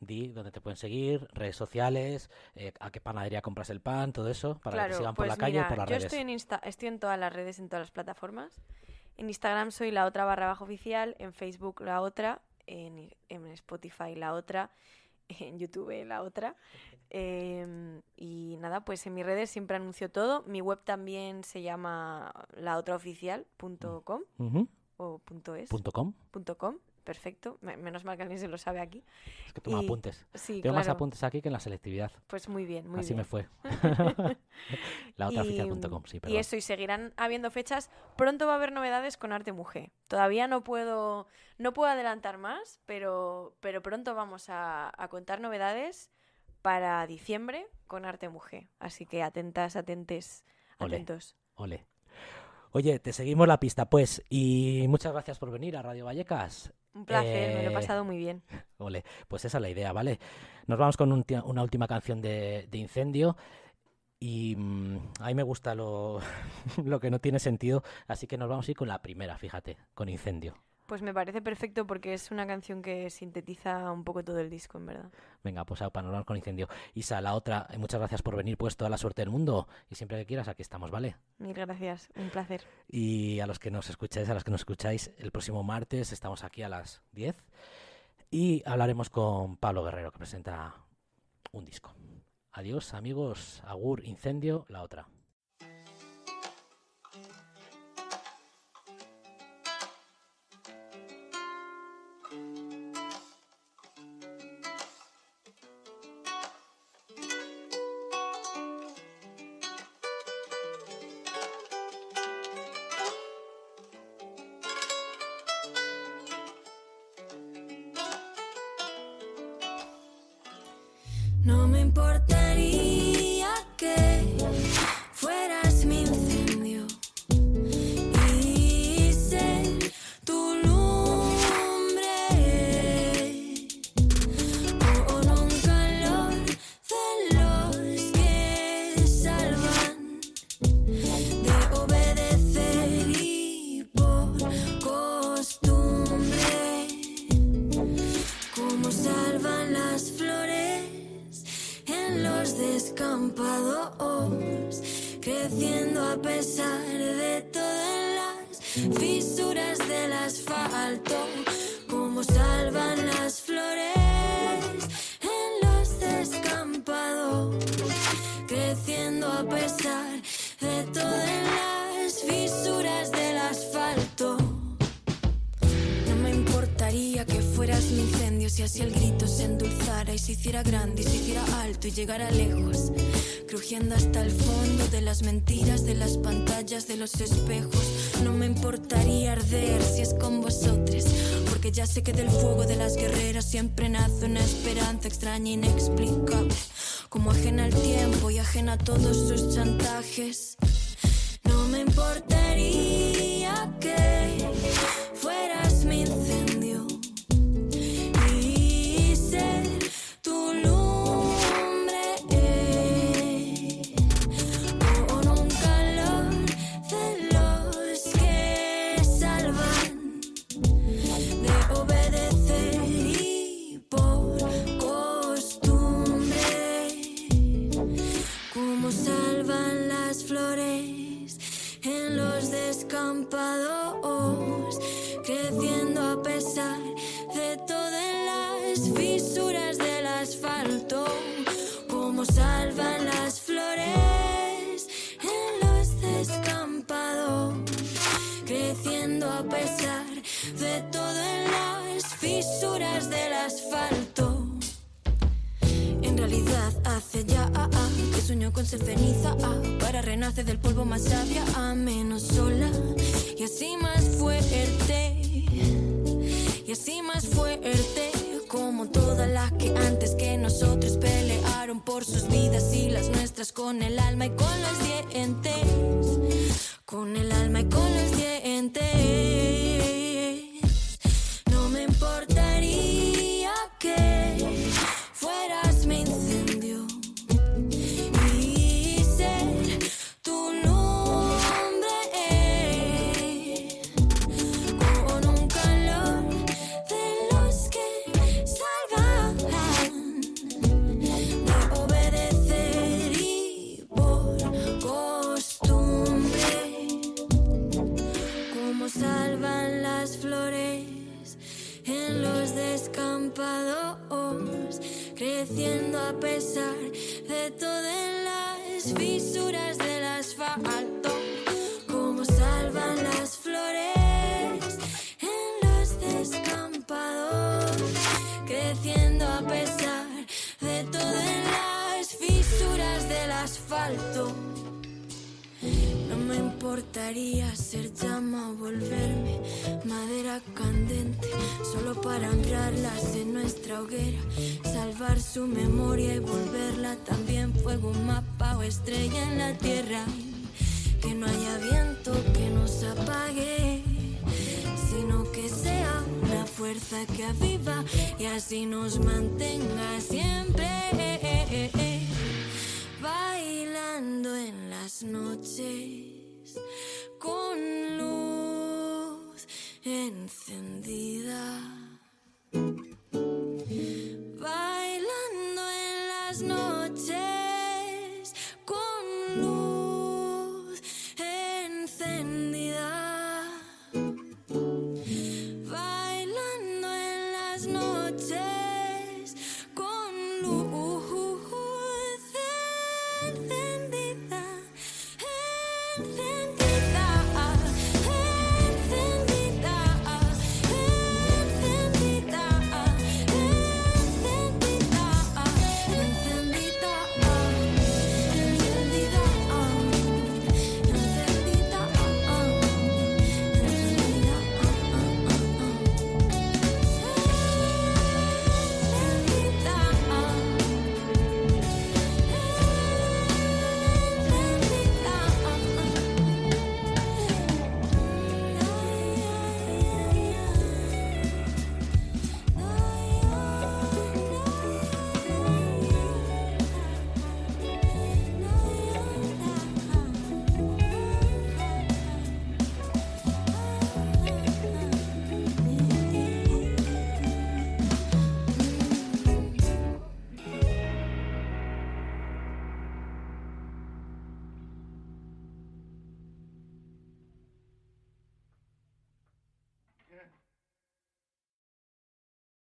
di dónde te pueden seguir, redes sociales, eh, a qué panadería compras el pan, todo eso, para que te sigan pues por la calle mira, y por las yo redes. estoy en, Insta, estoy en todas las redes, en todas las plataformas. En Instagram soy la otra barra baja oficial, en Facebook la otra, en, Spotify la otra, [laughs] en YouTube la otra. Em, y nada, pues en mis redes siempre anuncio todo. Mi web también se llama laotraoficial.com Ujú. o punto .es. Punto com. punto com, perfecto. Me- Menos mal que alguien se lo sabe aquí. Es que toma Y- apuntes. Sí, Tengo más claro. apuntes aquí que en la selectividad. Pues muy bien, muy Así bien. me fue. [laughs] Laotraoficial.com, sí, Y perdón. eso, y seguirán habiendo fechas. Pronto va a haber novedades con Arte Mujer. Todavía no puedo, no puedo adelantar más, pero, pero pronto vamos a, a contar novedades para diciembre con Arte Mujer. Así que atentas, atentes, Ole. atentos. Ole. Oye, te seguimos la pista, pues. Y muchas gracias por venir a Radio Vallecas. Un placer, me lo he Eh, pasado muy bien. [laughs] Ole, pues esa es la idea, ¿vale? Nos vamos con un una última canción de, de Incendio. Y mm, a mí me gusta lo, [laughs] lo que no tiene sentido, así que nos vamos a ir con la primera, fíjate, con Incendio. Pues me parece perfecto porque es una canción que sintetiza un poco todo el disco, en verdad. Venga, pues aupa, nos vamos con Incendio. Isa, la otra, muchas gracias por venir, pues toda la suerte del mundo. Y siempre que quieras, aquí estamos, ¿vale? Mil gracias, un placer. Y a los que nos escucháis, a los que nos escucháis, el próximo martes estamos aquí a las 10 y hablaremos con Pablo Guerrero, que presenta un disco. Adiós, amigos. Agur, incendio, la otra. Llegara lejos, crujiendo hasta el fondo de las mentiras, de las pantallas, de los espejos. No me importaría arder si es con vosotros, porque ya sé que del fuego de las guerreras siempre nace una esperanza extraña e inexplicable, como ajena al tiempo y ajena a todos sus chantajes. Importaría ser llama o volverme madera candente, solo para honrarlas en nuestra hoguera, salvar su memoria y volverla también fuego, mapa o estrella en la tierra. Que no haya viento que nos apague, sino que sea una fuerza que aviva y así nos mantenga siempre bailando en las noches con luz encendida.